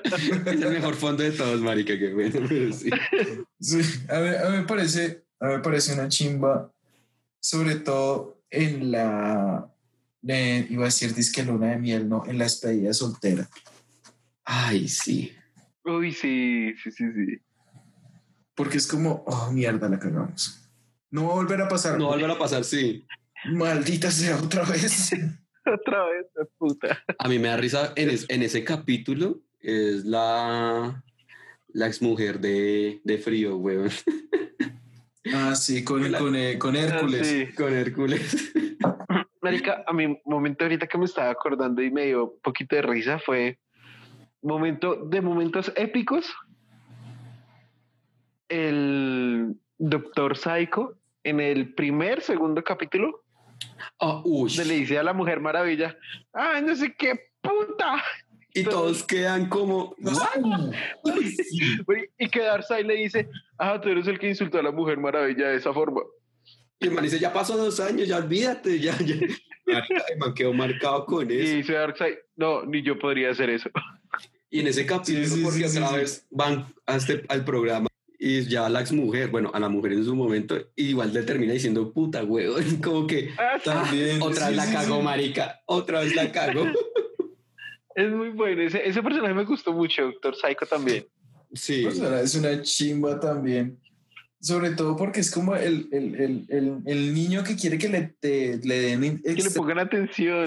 Es el mejor fondo de todos, marica, qué bueno, pero sí. Sí, a mí, a mí me parece, a mí me parece una chimba, sobre todo en la, de- iba a decir disque luna de miel, no, en la despedida soltera. Ay, sí. Uy, sí, sí, sí, sí. Porque es como, oh, mierda, la cagamos. No va a volver a pasar. No volver a pasar, sí. Maldita sea otra vez. Otra vez, la puta. A mí me da risa en, es- en ese capítulo, es la, la exmujer de, de Frío, weón. Ah, sí, con, La- con, eh, con Hércules. Ah, sí. Con Hércules. Marica, a mi momento ahorita que me estaba acordando y me dio un poquito de risa fue momento de momentos épicos. El Doctor Psycho en el primer, segundo capítulo, uy. se le dice a la Mujer Maravilla, ah, no sé qué puta. Y todos quedan como. Y que Darkseid le dice, ah, tú eres el que insultó a la Mujer Maravilla de esa forma. Y el man dice, ya pasó dos años, ya olvídate, ya. ya. El man quedó marcado con Y eso. dice Darkseid, no, ni yo podría hacer eso. Y en ese capítulo, Sí, sí, porque sí, otra vez van a este- al programa y ya la ex mujer, bueno, a la mujer en su momento, igual le termina diciendo puta, huevón. Como que Ah, También. otra sí, vez la cago, sí. marica. Otra vez la cago. es muy bueno. Ese, ese personaje me gustó mucho, Doctor Psycho también. Sí. Pues, es una chimba también. Sobre todo porque es como el, el, el, el, el niño que quiere que le, te- le den. Que le extra- pongan atención.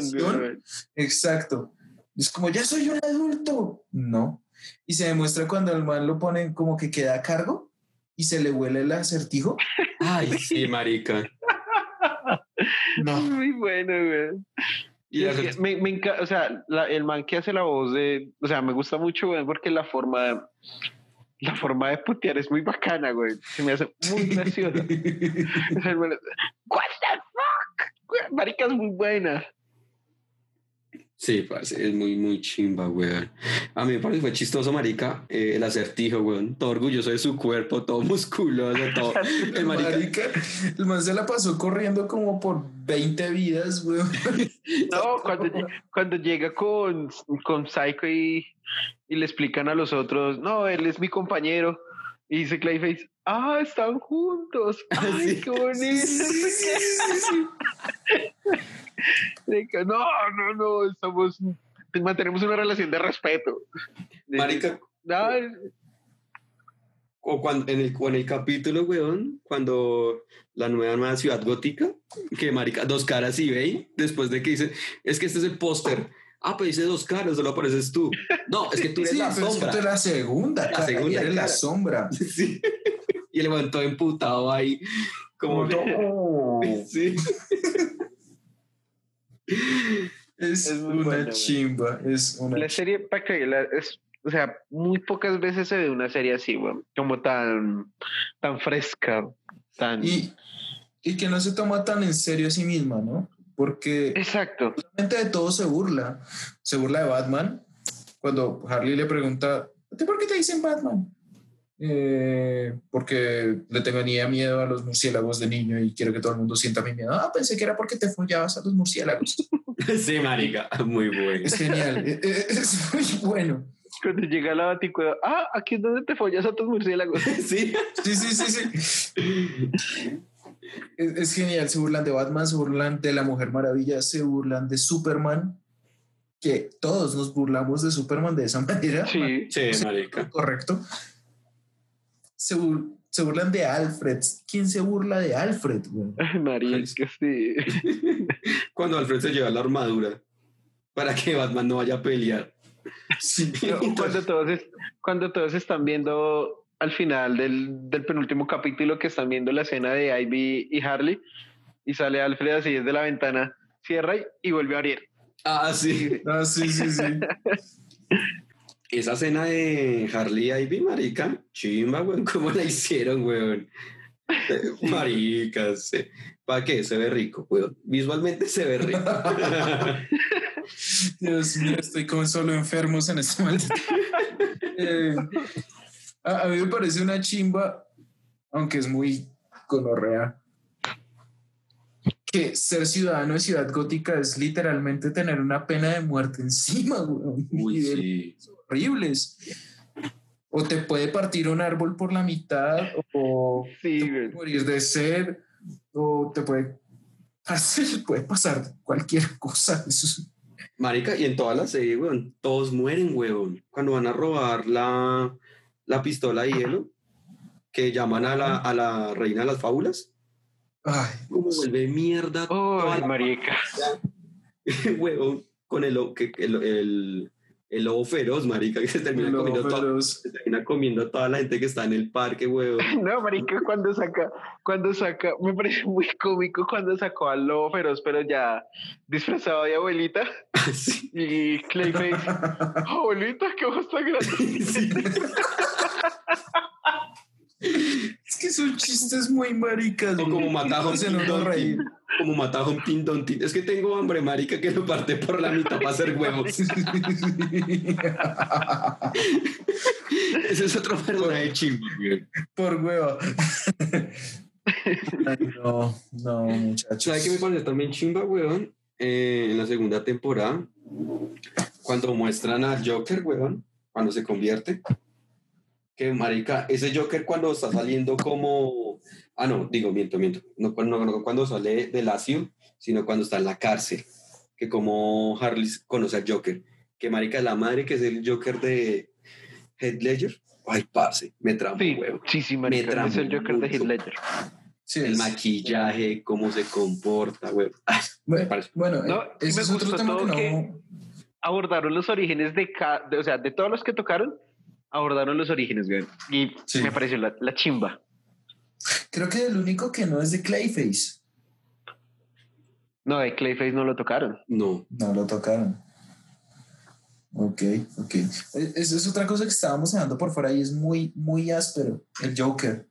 Exacto. Es como, ya soy un adulto. No. Y se demuestra cuando el man lo ponen como que queda a cargo y se le huele el acertijo. Ay, sí, marica. Es No. muy bueno, güey. Y Es la- que me, me encanta, o sea, la- el man que hace la voz de, o sea, me gusta mucho, güey, porque la forma, la forma de putear es muy bacana, güey. Se me hace muy graciosa. What the fuck? Marica es muy buena. Sí, parce, es muy, muy chimba, weón. A mí me parece que fue chistoso, marica, eh, el acertijo, weón. Todo orgulloso de su cuerpo, todo musculoso, todo. El marica, Marica, el man se la pasó corriendo como por 20 vidas, weón. No, cuando, lle- cuando llega con, con Psycho y, y le explican a los otros, no, él es mi compañero. Y dice Clayface, ah, están juntos. Ay, Sí. qué bonito. De que, No, no, no, estamos, mantenemos una relación de respeto. De- marica, No, o cuando, en, el, o en el capítulo, weón, cuando la nueva, nueva ciudad gótica, que marica, dos caras y ve, después de que dice, es que este es el póster. Ah, pues dice dos caras, solo apareces tú. No, es que tú eres Sí, la pero es que sombra. tú eres la segunda, La cara, segunda eres la cara. sombra. Sí. Y el weón todo emputado ahí, como... No. Sí. Es, una chimba, es una la serie, para que la- es, o sea, muy pocas veces se ve una serie así, güey, como tan, tan fresca, tan... y, y que no se toma tan en serio a sí misma, ¿no? Porque Exacto. realmente de todo se burla. Se burla de Batman. Cuando Harley le pregunta, ¿a ti por qué te dicen Batman? "Eh, porque le tenía miedo a los murciélagos de niño y quiero que todo el mundo sienta mi miedo. Ah, pensé que era porque te follabas a los murciélagos. Sí, marica, muy bueno. Es genial, e- e- es muy bueno. Cuando llega la baticueva, ah, aquí es donde te follas a tus murciélagos. Sí. Sí, sí, sí, sí. Es, es genial, se burlan de Batman, se burlan de la Mujer Maravilla, se burlan de Superman, que todos nos burlamos de Superman de esa manera. Sí. Sí, marica. Correcto. Se, bur- se burlan de Alfred. ¿Quién se burla de Alfred? güey? María, es que sí. Cuando Alfred se lleva la armadura para que Batman no vaya a pelear. Sí, cuando, todos es- cuando todos están viendo al final del, del penúltimo capítulo que están viendo la escena de Ivy y Harley y sale Alfred así desde la ventana, cierra y, y vuelve a abrir. Ah, sí. Ah, sí, sí, sí. Esa escena de Harley y Ivy, marica, chimba, weón, ¿cómo la hicieron, weón? Maricas, ¿para qué? Se ve rico, weón. Visualmente se ve rico. Dios mío, estoy como solo enfermos en este momento. Eh, a, a mí me parece una chimba, aunque es muy gonorrea, que ser ciudadano de Ciudad Gótica es literalmente tener una pena de muerte encima, weón. Uy, sí. Horribles. O te puede partir un árbol por la mitad, o Sí, güey. morir de sed, o te puede puede pasar cualquier cosa. Eso es- Marica, y en toda la serie, weón, todos mueren, weón. Cuando van a robar la, la pistola de hielo, que llaman a la, a la reina de las fábulas, Ay, como vuelve mierda la marica. huevón con el, el lobo feroz, marica, que se termina, comiendo toda, feroz. se termina comiendo a toda la gente que está en el parque, huevón. No, marica, cuando saca, cuando saca, me parece muy cómico cuando sacó al lobo feroz, pero ya disfrazado de abuelita Sí. y Clayface, abuelita, qué ojos tan grandes. Sí. Es que son chistes muy maricas. O como mata a Se nos Humpty va a Dumpty. reír. Como mata a Humpty Dumpty. Es que tengo hambre, marica, que lo parte por la mitad para hacer huevos. Ese es otro personaje chimbo, weón. Por hueva. Ay, no, no, muchachos. ¿Sabes qué me parece también chimba, weón? Eh, en la segunda temporada, cuando muestran al Joker, weón, cuando se convierte. Que marica, ese Joker cuando está saliendo como... Ah, no, digo, miento, miento. No, no, no cuando sale del ácido, sino cuando está en la cárcel. Que como Harley conoce al Joker. Que marica, la madre que es el Joker de Head Ledger. Ay, parce, me tramo, Sí, huevo. sí, sí, marica, tramo es el Joker de Heath mucho. Ledger. Sí, El es- maquillaje, cómo se comporta, güey. Bueno, No, eh, ese me es otro tema que todo no... que- Abordaron los orígenes de cada, de- o sea, de todos los que tocaron, abordaron los orígenes, güey. Y Sí. me pareció la, la chimba. Creo que el único que no es de Clayface. No, de Clayface no lo tocaron. No, No lo tocaron. Ok, ok. Esa es otra cosa que estábamos dejando por fuera y es muy, muy áspero. El Joker.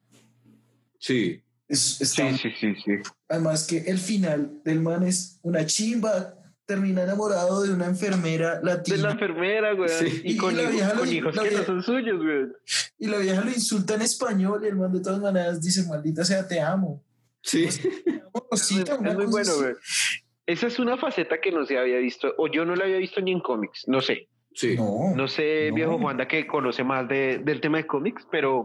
sí, Es, está- Sí, sí, sí, sí. Además que el final del man es una chimba. Termina enamorado de una enfermera De la latina enfermera, güey. Sí. Y Y con, la hijos- vieja lo- con hijos la que no son suyos, güey. y la vieja lo insulta en español y el man de todas maneras dice, maldita sea, te amo. sí. Es muy bueno, güey. Esa es una faceta que no se había visto, o yo no la había visto ni en cómics, no sé. Sí. No, No sé, No. viejo Juanda, que conoce más de- del tema de cómics, pero,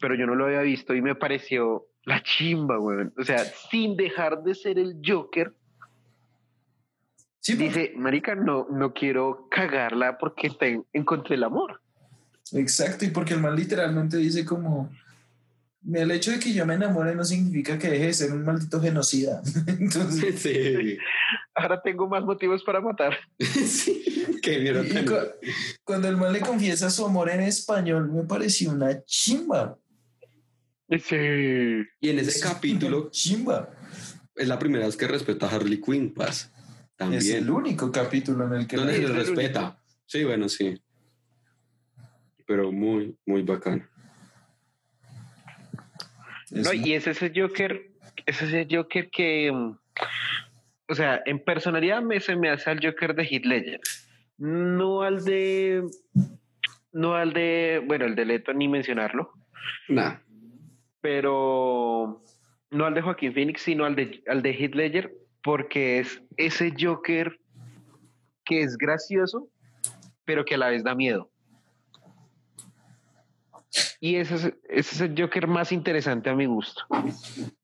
pero yo no lo había visto y me pareció la chimba, güey. O sea, sin dejar de ser el Joker, sí, porque- dice, marica, no, no quiero cagarla porque te- encontré el amor. exacto, y porque el man literalmente dice como, el hecho de que yo me enamore no significa que deje de ser un maldito genocida. Entonces, Sí. Ahora tengo más motivos para matar. sí. Qué cu- cuando el man le confiesa su amor en español, me pareció una chimba. Sí. Y en ese Es capítulo Chimba. es la primera vez que respeta a Harley Quinn, paz. Es el También. único capítulo en el que... ¿Dónde Sí, se el respeta? Sí, bueno, sí. Pero muy, muy bacano. No, y es ese Joker, es ese Joker que, mm, o sea, en personalidad me, se me hace al Joker de Heath Ledger. No al de, no al de, bueno, el de Leto ni mencionarlo, Nah. pero no al de Joaquín Phoenix, sino al de, al de Heath Ledger, porque es ese Joker que es gracioso, pero que a la vez da miedo. Y ese es, ese es el Joker más interesante a mi gusto.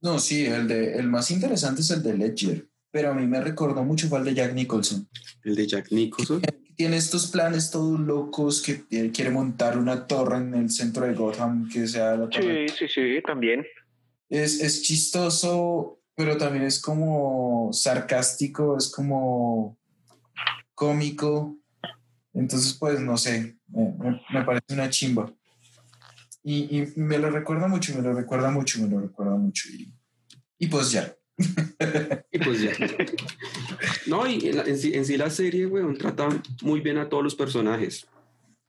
No, sí, el, de, el más interesante es el de Ledger, pero a mí me recordó mucho fue el de Jack Nicholson. El de Jack Nicholson. Tiene estos planes todos locos que quiere montar una torre en el centro de Gotham que sea la torre. Sí, sí, sí, también. Es, es chistoso, pero también es como sarcástico, es como cómico. Entonces, pues no sé, me, parece una chimba. Y, y me lo recuerda mucho, me lo recuerda mucho, me lo recuerda mucho. Y, y pues ya. Y pues ya. No, y en, en en sí la serie, weón, trata muy bien a todos los personajes.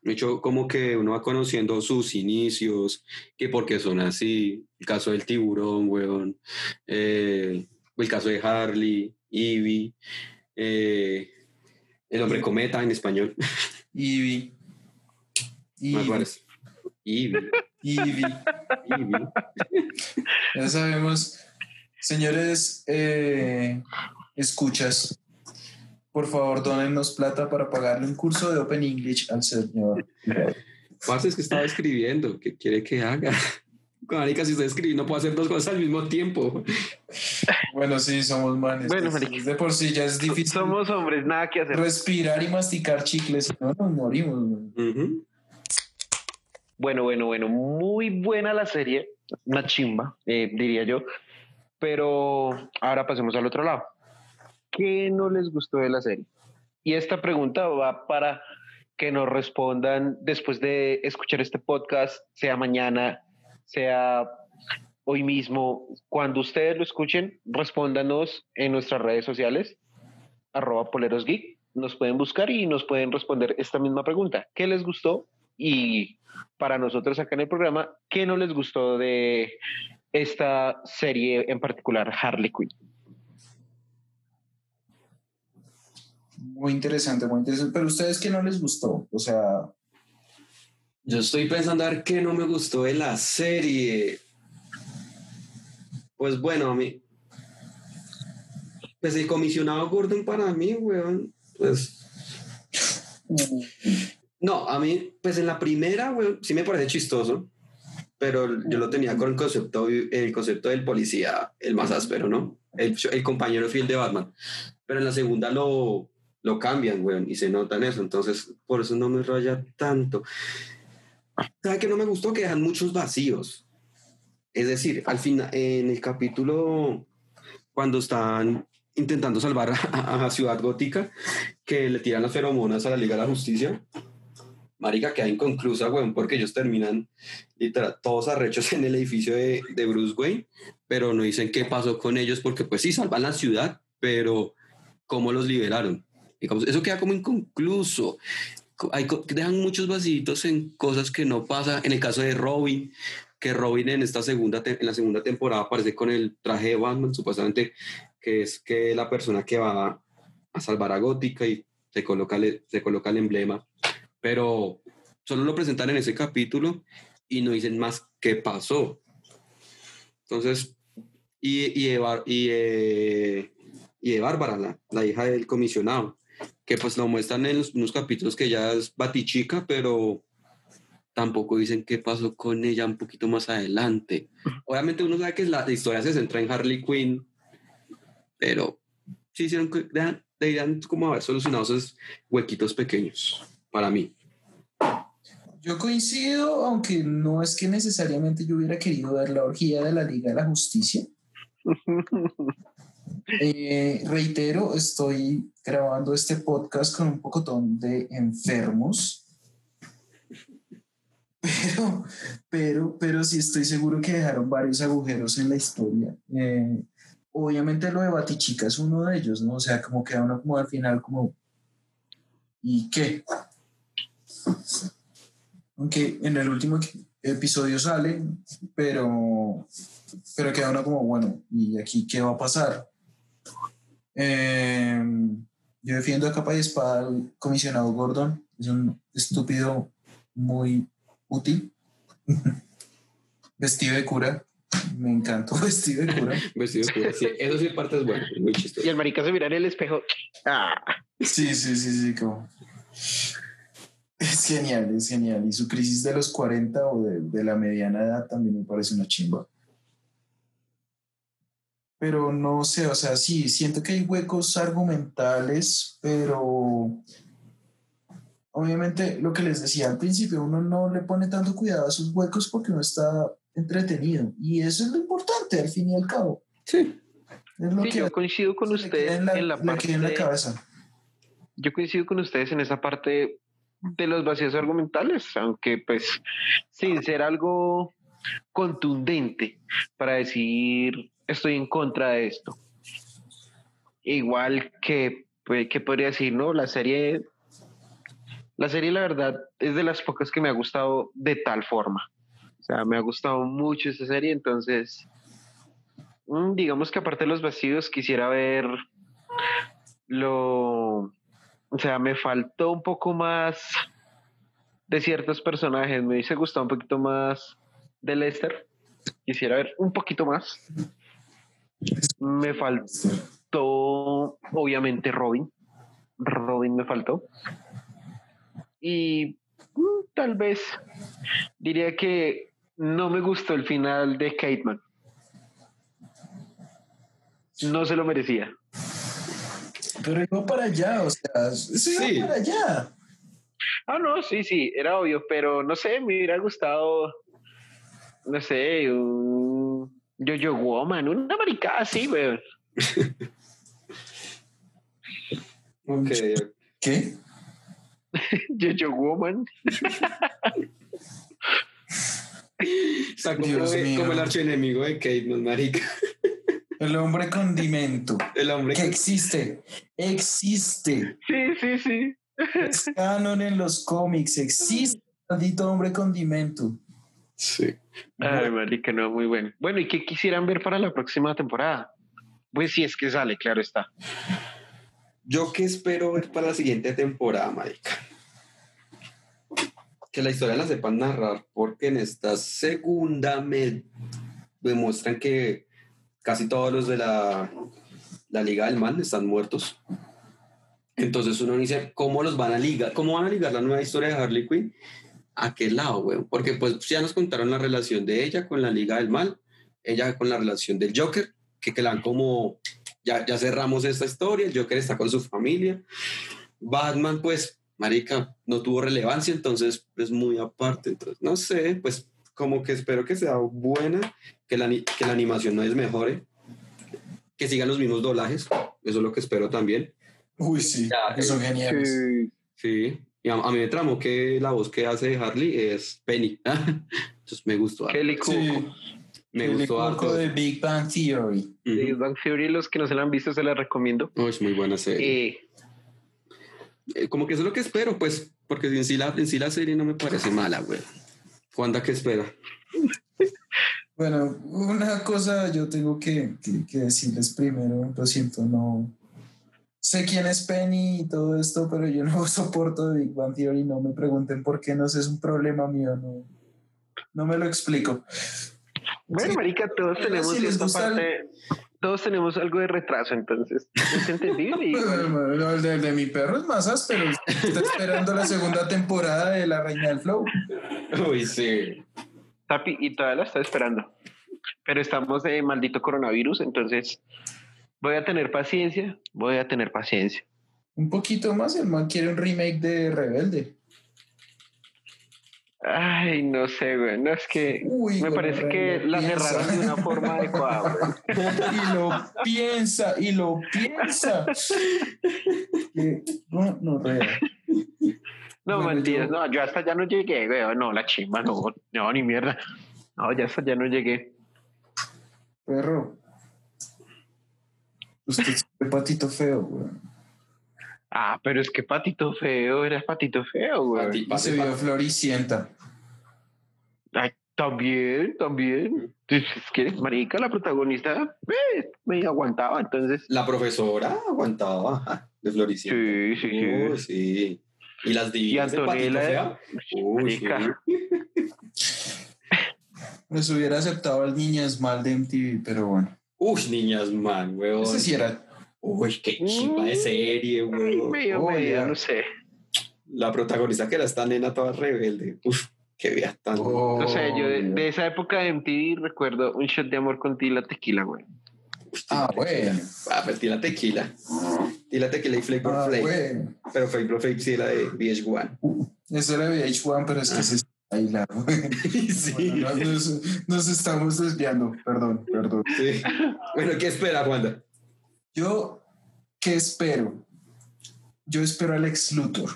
De hecho, como que uno va conociendo sus inicios, que por qué son así. El caso del tiburón, weón. eh, el caso de Harley, Ivy. eh, el hombre cometa en español. Ivy. Ivy. Ivy. Ivy. Ya sabemos, señores, eh, escuchas, por favor, donenos plata para pagarle un curso de Open English al señor. Parce, es que estaba escribiendo. ¿Qué quiere que haga? Marica, si estoy escribiendo, puedo hacer dos cosas al mismo tiempo. Bueno, sí, somos manes. Bueno, marica. de por sí ya es difícil Somos hombres, nada que hacer. respirar y masticar chicles, si no nos morimos. Ujú. Bueno, bueno, bueno, muy buena la serie, una chimba, eh, diría yo. Pero ahora pasemos al otro lado. ¿Qué no les gustó de la serie? Y esta pregunta va para que nos respondan después de escuchar este podcast, sea mañana, sea hoy mismo. Cuando ustedes lo escuchen, respóndanos en nuestras redes sociales, arroba polerosgeek. Nos pueden buscar y nos pueden responder esta misma pregunta. ¿Qué les gustó? Y para nosotros acá en el programa, ¿qué no les gustó de esta serie en particular, Harley Quinn? Muy interesante, muy interesante. Pero ustedes, ¿qué no les gustó? O sea, Yo estoy pensando a ver qué no me gustó de la serie. Pues bueno, a mí. Pues el comisionado Gordon para mí, weón. Pues. No, a mí, pues en la primera, güey, sí me parece chistoso, pero yo lo tenía con el concepto, el concepto del policía, el más áspero, ¿no? El, el compañero fiel de Batman. Pero en la segunda lo, lo cambian, güey, y se notan eso, entonces por eso no me raya tanto. ¿Sabe que no me gustó? Que dejan muchos vacíos. Es decir, al final, en el capítulo, cuando están intentando salvar a, a Ciudad Gótica, que le tiran las feromonas a la Liga de la Justicia, marica, queda inconclusa, weón, porque ellos terminan literal todos arrechos en el edificio de, de Bruce Wayne, pero no dicen qué pasó con ellos, porque pues sí, salvan la ciudad, pero ¿cómo los liberaron? Eso queda como inconcluso. Dejan muchos vasitos en cosas que no pasa. En el caso de Robin, que Robin en esta segunda en la segunda temporada aparece con el traje de Batman, supuestamente que es que la persona que va a salvar a Gótica y se coloca, se coloca el emblema, pero solo lo presentan en ese capítulo y no dicen más qué pasó. Entonces, y, y, Bar- y, eh, y de Bárbara, la, la hija del comisionado, que pues lo muestran en los- unos capítulos que ya es batichica, pero tampoco dicen qué pasó con ella un poquito más adelante. Obviamente uno sabe que la, la historia se centra en Harley Quinn, pero sí hicieron que deberían como haber solucionado esos huequitos pequeños para mí. Yo coincido, aunque no es que necesariamente yo hubiera querido ver la orgía de la Liga de la Justicia. Eh, reitero, estoy grabando este podcast con un pocotón de enfermos. Pero, pero, pero sí estoy seguro que dejaron varios agujeros en la historia. Eh, obviamente lo de Batichica es uno de ellos, ¿no? O sea, como queda uno como al final como... ¿Y qué? Aunque en el último episodio sale, pero, pero queda uno como, bueno, ¿y aquí qué va a pasar? Eh, yo defiendo a capa y espada al comisionado Gordon, es un estúpido muy útil. Vestido de cura, me encantó vestido de cura. Vestido de cura, sí, eso sí parte es bueno, es muy chistoso. Y el marica se mira en el espejo. Ah, Sí, sí, sí, sí, como... Es genial, es genial. Y su crisis de los 40 o de, de la mediana edad también me parece una chimba. Pero no sé, o sea, sí, siento que hay huecos argumentales, pero obviamente lo que les decía al principio, uno no le pone tanto cuidado a esos huecos porque uno está entretenido. Y eso es lo importante, al fin y al cabo. Sí, Es lo sí, que yo coincido con ustedes en la, en la parte. en la cabeza. Yo coincido con ustedes en esa parte de los vacíos argumentales, aunque pues sin ser algo contundente para decir estoy en contra de esto. Igual que, pues, que podría decir, ¿no? La serie, la serie la verdad es de las pocas que me ha gustado de tal forma. O sea, me ha gustado mucho esa serie, entonces mm, digamos que aparte de los vacíos quisiera ver lo o sea, me faltó un poco más de ciertos personajes. Me hubiese gustado un poquito más de Lester. Quisiera ver un poquito más. Me faltó, obviamente, Robin. Robin me faltó. Y mm, tal vez diría que no me gustó el final de Cateman. No se lo merecía. Pero iba para allá, o sea, eso iba Sí. para allá. Ah, no, sí, sí, era obvio, pero no sé, me hubiera gustado, no sé, un Yo-Yo Woman, una maricada así, weón. ok. ¿Qué? Yo-Yo Woman. O sea, como, mío. como el archienemigo de Kate, ¿no, marica? El hombre condimento. El hombre Que que... existe. Existe. Sí, sí, sí. Es canon en los cómics. Existe. Maldito hombre condimento. Sí. Ay, marica, no, muy bueno. Bueno, ¿y qué quisieran ver para la próxima temporada? Pues si es que sale, claro está. Yo qué espero ver para la siguiente temporada, marica. Que la historia la sepan narrar, porque en esta segunda me demuestran que casi todos los de la, la Liga del Mal están muertos. Entonces uno dice, ¿cómo los van a ligar? ¿Cómo van a ligar la nueva historia de Harley Quinn? ¿A qué lado, güey? Porque pues ya nos contaron la relación de ella con la Liga del Mal, ella con la relación del Joker, que quedan como, ya, ya cerramos esta historia, el Joker está con su familia. Batman, pues, marica, no tuvo relevancia, entonces es muy aparte. Entonces, no sé, pues como que espero que sea buena, que la, que la animación no desmejore, que sigan los mismos doblajes, eso es lo que espero también. Uy, sí, Ya, son geniales. Sí. Y a, a mí me tramó que la voz que hace Harley es Penny. Entonces me gustó. Kelly. Sí, Me el gustó harto. de Big Bang Theory. Ujú. Big Bang Theory, los que no se la han visto, se la recomiendo. Oh, es muy buena serie. Eh, Eh, como que eso es lo que espero, pues, porque en sí la, en sí la serie no me parece mala, güey. Wanda, ¿qué espera? Bueno, una cosa yo tengo que, que- que decirles primero, lo siento, no sé quién es Penny y todo esto, pero yo no soporto de Big Bang Theory, no me pregunten por qué, no sé, es un problema mío, no, no me lo explico. bueno, Sí. marica, todos tenemos si esta el- parte. Todos tenemos algo de retraso, entonces es entendible. y- No, el de, de mi perro es más áspero, está esperando la segunda temporada de La Reina del Flow. Uy, sí. Tapi, y todavía la está esperando. Pero estamos de maldito coronavirus, entonces voy a tener paciencia, voy a tener paciencia. Un poquito más, el man quiere un remake de Rebelde. Ay, no sé, güey. No es que Uy, me parece que la piensa. cerraron de una forma adecuada, güey. y lo piensa, y lo piensa. Que- no, no, rea. No, Bueno, mentiras, yo- no, yo hasta ya no llegué, güey. No, la chimba, no, no, ni mierda. No, ya hasta ya no llegué. Perro. Usted es patito feo, güey. Ah, pero es que patito feo, era patito feo, güey. Pati- Y se vio floricienta. Ay, también, también. Pues, Es que, marica, la protagonista eh, me aguantaba, entonces. La profesora aguantaba ajá, de Floricienta. Sí, sí, sí. Sí. Y las Y divinas de Patito Antonella. Uy, marica. Les hubiera aceptado al Niñas Mal de MTV, pero bueno. Uy, niñas, man, weón. Ese sí era. Uy, qué chimba de serie, Ay, weón. medio, Oh, medio, ya. no sé. La protagonista que era esta nena toda rebelde. Uf, qué vieja tan. Oh, No sé, yo de, de esa época de MTV recuerdo un shot de amor con Tila Tequila, güey. Ah, bueno. Ah, pero tila tequila. Tila tequila y Flavor Ah, Flav. bueno. Pero Flavor Flav sí era de VH1. Ese era VH1, pero es que se bailando. sí. Bueno, no- nos, nos estamos desviando, perdón, perdón. sí. Bueno, ¿qué espera, Wanda? Yo, ¿qué espero? Yo espero al ex Luthor,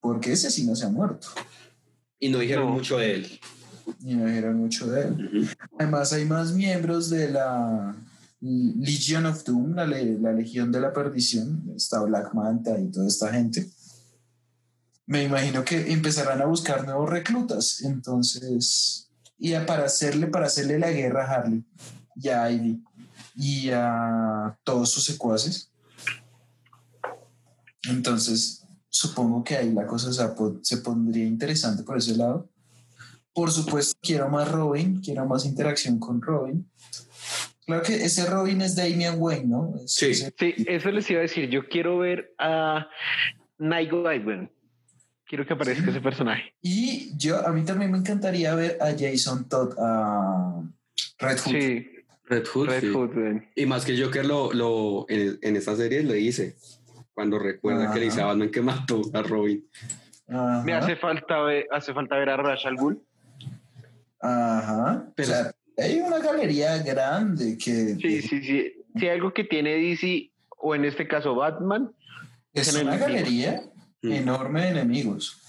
porque ese sí no se ha muerto. Y no dijeron No. mucho de él. Y no dijeron mucho de él. Además, hay más miembros de la Legion of Doom, la, le- la Legión de la Perdición. Está Black Manta y toda esta gente. Me imagino que empezarán a buscar nuevos reclutas. Entonces, y a- para hacerle, para hacerle la guerra a Harley y a Ivy y a todos sus secuaces. Entonces, supongo que ahí la cosa se, se pondría interesante por ese lado. Por supuesto, quiero más Robin, quiero más interacción con Robin. Claro que ese Robin es Damian Wayne, ¿no? Es- Sí. ese- Sí, eso les iba a decir. Yo quiero ver a Nightwing. Quiero que aparezca ese personaje. Y yo, a mí también me encantaría ver a Jason Todd, a Red Hood. Sí, Red Hood. Red sí. Hood. Y más que Joker lo, lo en, en esta serie le dice. Cuando recuerda que le dice a. Batman que mató a Robin. Ajá, Me hace falta ver, hace falta ver a Ra's al Ghul. ajá. Pero- o sea, hay una galería grande que Sí, sí, sí. Si hay algo que tiene DC, o en este caso Batman, es una galería Mm. enorme de enemigos.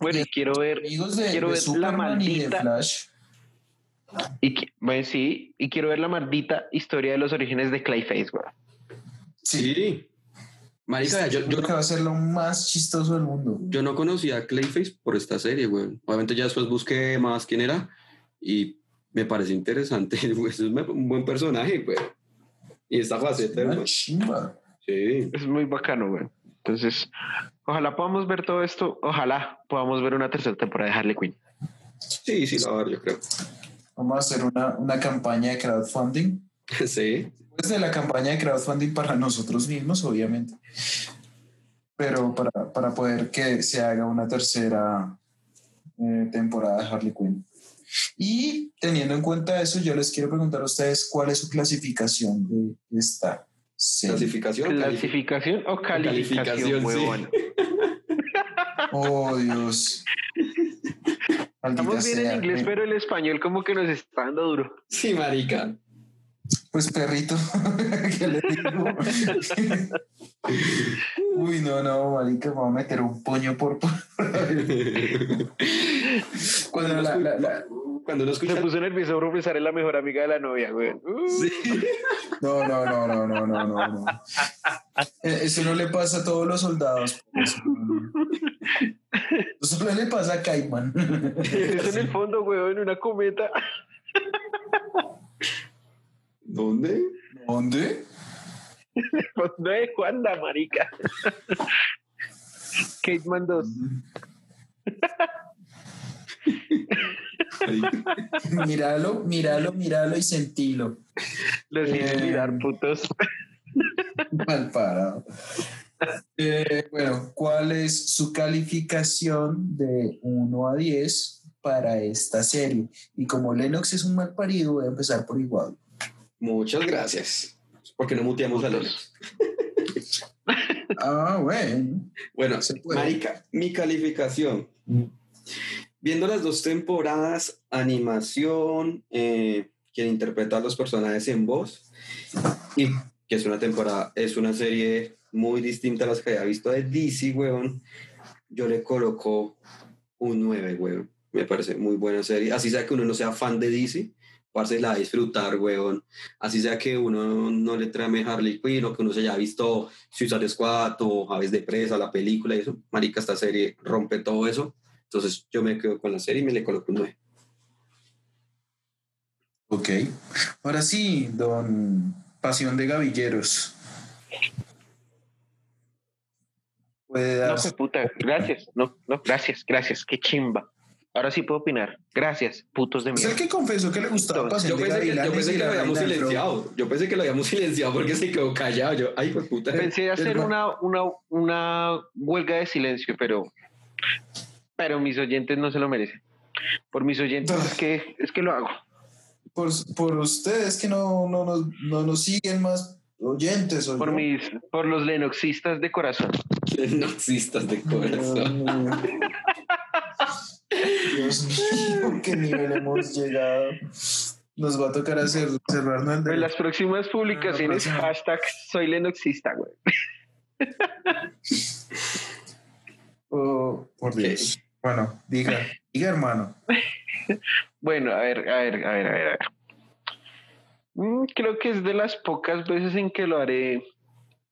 bueno, y quiero ver, Enemigos de, quiero de ver la Superman y de maldita- Flash. y, bueno, sí, y quiero ver la maldita historia de los orígenes de Clayface, güey. Sí, Sí. Marica, yo, yo, creo que va a ser lo más chistoso del mundo. yo no conocía a Clayface por esta serie, güey. Obviamente ya después busqué más quién era y me parece interesante. güey. Es un buen personaje, güey. Y esta faceta, Una güey. chimba. Sí. Es muy bacano, güey. Entonces, ojalá podamos ver todo esto. Ojalá podamos ver una tercera temporada de Harley Quinn. Sí, sí, la verdad, yo creo. Vamos a hacer una, una campaña de crowdfunding. Sí. pues de la campaña de crowdfunding para nosotros mismos, obviamente. Pero para, para poder que se haga una tercera eh, temporada de Harley Quinn. Y teniendo en cuenta eso, yo les quiero preguntar a ustedes cuál es su clasificación de esta serie. Clasificación. ¿Clasificación o calificación, Calificación, sí. Oh, Dios. Maldita Estamos bien sea. en inglés, pero el español como que nos está dando duro. Sí, marica. Pues perrito, ¿qué le digo? Uy, no, no, marica, me voy a meter un puño por... Cuando la- cuando uno Se escucha... puso nervioso pensar en la mejor amiga de la novia, güey. Uh, Sí. No, no, no, no, no, no, no, no. Eh, Eso no le pasa a todos los soldados. Eso solo le pasa a Cayman. Eso en el fondo, güey, en una cometa. ¿Dónde? ¿Dónde? No es Wanda, marica. Kate Man 2. Marica. Míralo, míralo, míralo y sentilo. Los tiene Eh. mirar, putos. Mal parado. Eh, bueno, ¿cuál es su calificación de 1 a 10 para esta serie? Y como Lennox es un mal parido, voy a empezar por igual. Muchas gracias. ¿Por qué no muteamos a los? Ah, bueno. Bueno, marica, mi calificación. Viendo las dos temporadas, animación, eh, quien interpreta a los personajes en voz, y que es una temporada, es una serie muy distinta a las que había visto de DC, weón, yo le coloco un 9, weón. Me parece muy buena serie. Así sea que uno no sea fan de DC, parce la a disfrutar, weón. Así sea que uno no le trame Harley Quinn o que uno se haya visto Suicide Squad o Aves de Presa, la película y eso. Marica, esta serie rompe todo eso. Entonces yo me quedo con la serie y me le coloco un 9. Ok. Ahora sí, don Pasión de Gavilleros. Puede No, dar. fue puta. Gracias. No, no, gracias, gracias. Qué chimba. Ahora sí puedo opinar. Gracias, putos de Es el mierda. que confesó que le gustaba Yo Pasión Yo de pensé, que, yo Gavilanes pensé que lo habíamos silenciado. Yo pensé que lo habíamos silenciado porque se quedó callado. Yo, ay, pues puta. Pensé hacer una, una, una huelga de silencio, pero, pero mis oyentes no se lo merecen. Por mis oyentes es que, es que lo hago. Por, por ustedes que no, no, nos, no nos siguen más oyentes. ¿o Por yo? mis, por los lenoxistas de corazón. No existas de corazón. Dios mío, qué nivel hemos llegado. Nos va a tocar hacer cerrarnos el En las próximas publicaciones, próxima. hashtag soy lenoxista, güey. Oh, por Dios. Bueno, diga, diga hermano. Bueno, a ver, a ver, a ver, a ver. Mm, creo que es de las pocas veces en que lo haré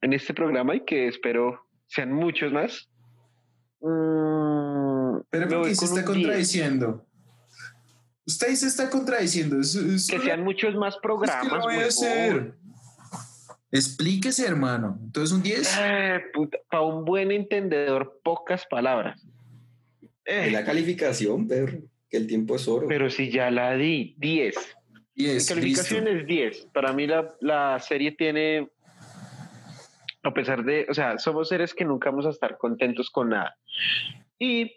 en este programa y que espero sean muchos más. Mm, Pero ¿por qué se está un 10. contradiciendo? Usted se está contradiciendo. Es, es Que sean muchos más es que programas. lo voy a hacer. Explíquese, hermano. Entonces, un 10. Eh, Para un buen entendedor, pocas palabras. Eh, la calificación, perro. Que el tiempo es oro. pero si ya la di, 10. Mi 10. calificación listo. es 10. Para mí la, la serie tiene, a pesar de, o sea, somos seres que nunca vamos a estar contentos con nada. Y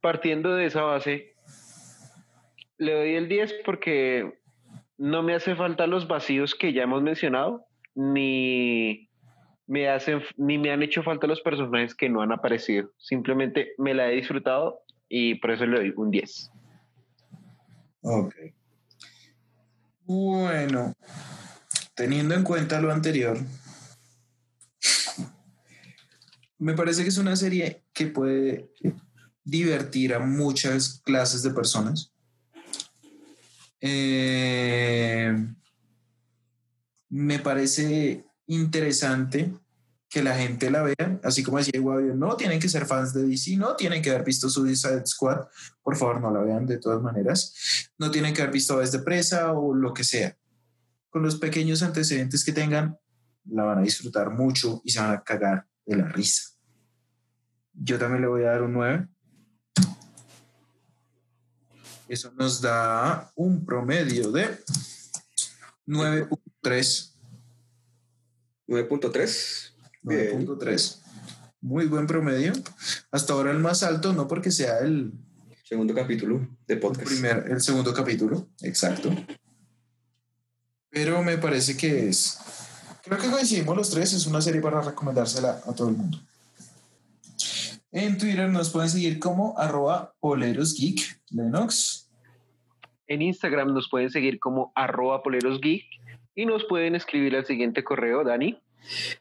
partiendo de esa base, le doy el 10 porque no me hace falta los vacíos que ya hemos mencionado, ni me hacen, ni me han hecho falta los personajes que no han aparecido. Simplemente me la he disfrutado y por eso le doy un 10. Ok. Bueno, teniendo en cuenta lo anterior, me parece que es una serie que puede divertir a muchas clases de personas. Eh, me parece interesante que la gente la vea, así como decía Guavio, no tienen que ser fans de DC, no tienen que haber visto Suicide Squad, por favor no la vean de todas maneras, no tienen que haber visto Aves de Presa o lo que sea. Con los pequeños antecedentes que tengan, la van a disfrutar mucho y se van a cagar de la risa. Yo también le voy a dar un 9. Eso nos da un promedio de 9.3. 9.3. Bien. 9.3. Muy buen promedio. Hasta ahora el más alto, no porque sea el, Segundo capítulo de el podcast. primer, el segundo capítulo, exacto. Pero me parece que es. Creo que coincidimos los tres, es una serie para recomendársela a todo el mundo. En Twitter nos pueden seguir como arroba polerosgeek, Lennox. En Instagram nos pueden seguir como arroba polerosgeek y nos pueden escribir al siguiente correo, Dani.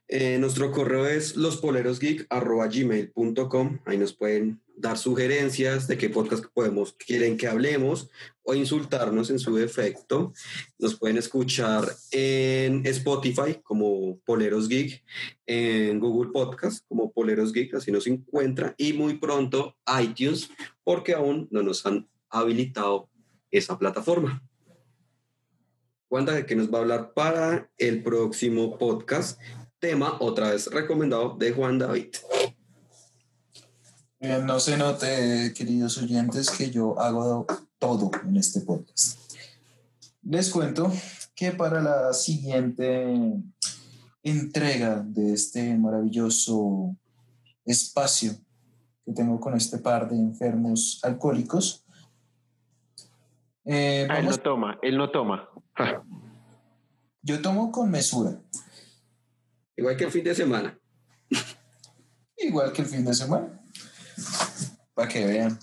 Eh, nuestro correo es lospolerosgeek.gmail.com. Ahí nos pueden dar sugerencias de qué podcast podemos, quieren que hablemos o insultarnos en su defecto. Nos pueden escuchar en Spotify como Poleros Geek, en Google Podcast como Poleros Geek, así nos encuentra, y muy pronto iTunes, porque aún no nos han habilitado esa plataforma. Wanda, ¿de qué nos va a hablar para el próximo podcast? Tema, otra vez recomendado, de Juan David. Eh, no se note, queridos oyentes, que yo hago todo en este podcast. Les cuento que para la siguiente entrega de este maravilloso espacio que tengo con este par de enfermos alcohólicos, eh, Ah, él no toma, él no toma. Ja. yo tomo con mesura, Igual que el fin de semana. igual que el fin de semana, para que vean.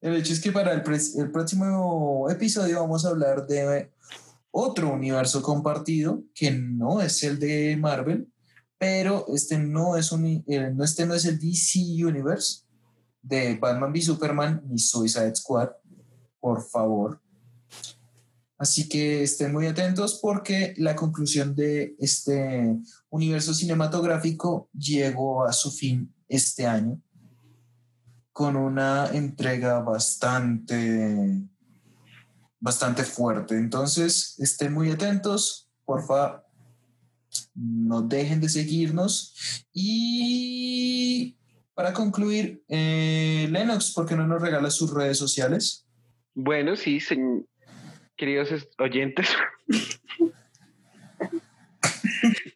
El hecho es que para el, el próximo episodio vamos a hablar de otro universo compartido que no es el de Marvel, pero este no es, un, eh, no, este no es el DC Universe de Batman v Superman ni Suicide Squad, por favor. Así que estén muy atentos porque la conclusión de este universo cinematográfico llegó a su fin este año con una entrega bastante bastante fuerte. Entonces, estén muy atentos, porfa, no dejen de seguirnos. Y para concluir, eh, Lennox, ¿por qué no nos regala sus redes sociales? Bueno, sí, señ- queridos es- oyentes.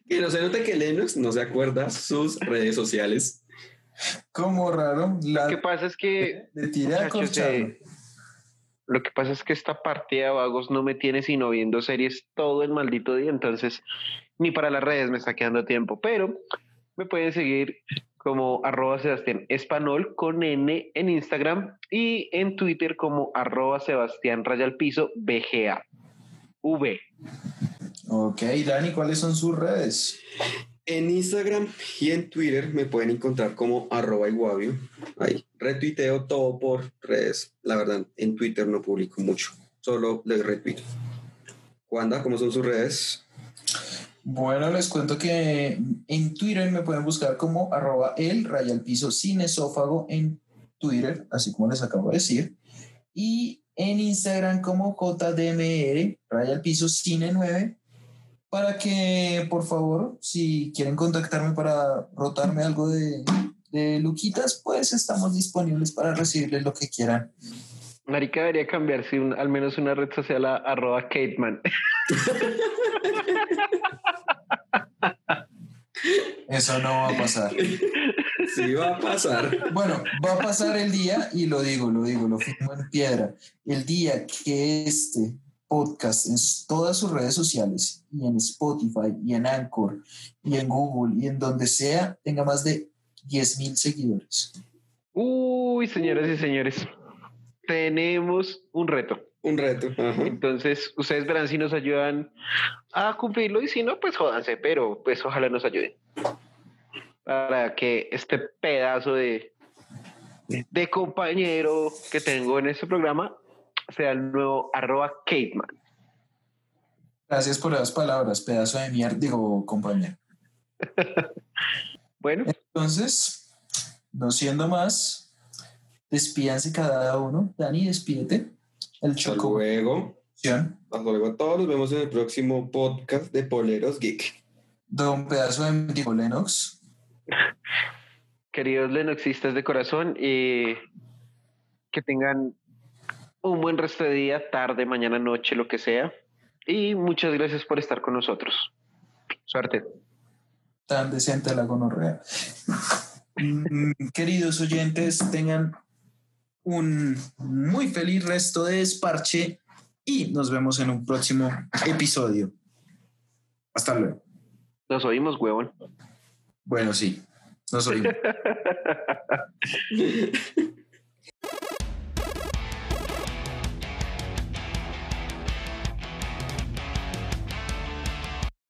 Y no se note que Lennox no se acuerda sus redes sociales. Como raro, la Lo que pasa es que de tira eh, lo que pasa es que esta partida de vagos no me tiene sino viendo series todo el maldito día, entonces ni para las redes me está quedando tiempo, pero me pueden seguir como arroba Sebastián Espanol con N en Instagram y en Twitter como arroba Sebastián Rayal Piso BGA. V. Ok, Dani, ¿cuáles son sus redes? En Instagram y en Twitter me pueden encontrar como arroba iguavio. Ahí retuiteo todo por redes. La verdad, en Twitter no publico mucho, solo les retuito. Wanda, ¿cómo son sus redes? Bueno, les cuento que en Twitter me pueden buscar como arroba el raya al piso sin esófago en Twitter, así como les acabo de decir. Y en Instagram como JDMR, raya al piso cine 9, para que, por favor, si quieren contactarme para rotarme algo de, de luquitas, pues estamos disponibles para recibirles lo que quieran. Marica debería cambiarse un- al menos una red social a arroba Kateman. Eso no va a pasar. Sí va a pasar. Bueno, va a pasar el día, y lo digo, lo digo, lo firmo en piedra, el día que este podcast en todas sus redes sociales, y en Spotify, y en Anchor, y en Google, y en donde sea, tenga más de 10 mil seguidores. Uy, señoras y señores, tenemos un reto. Un reto. Ajá. Entonces, ustedes verán si nos ayudan a cumplirlo y si no, pues jódanse, pero pues ojalá nos ayuden. Para que este pedazo de, de compañero que tengo en este programa sea el nuevo arroba Kateman. Gracias por esas palabras, pedazo de mierda, digo, compañero. Bueno, Entonces, no siendo más, despídanse cada uno. Dani, despídete. El Hasta choco. luego. Hasta luego a todos. Nos vemos en el próximo podcast de Poleros Geek. Don pedazo de digo, Lennox. queridos lenoxistas de corazón, eh, que tengan un buen resto de día, tarde, mañana, noche, lo que sea. Y muchas gracias por estar con nosotros. Suerte. Tan decente la gonorrea. Mm, Queridos oyentes, tengan un muy feliz resto de desparche y nos vemos en un próximo episodio. Hasta luego. Nos oímos, huevón. Bueno, sí, nos oímos.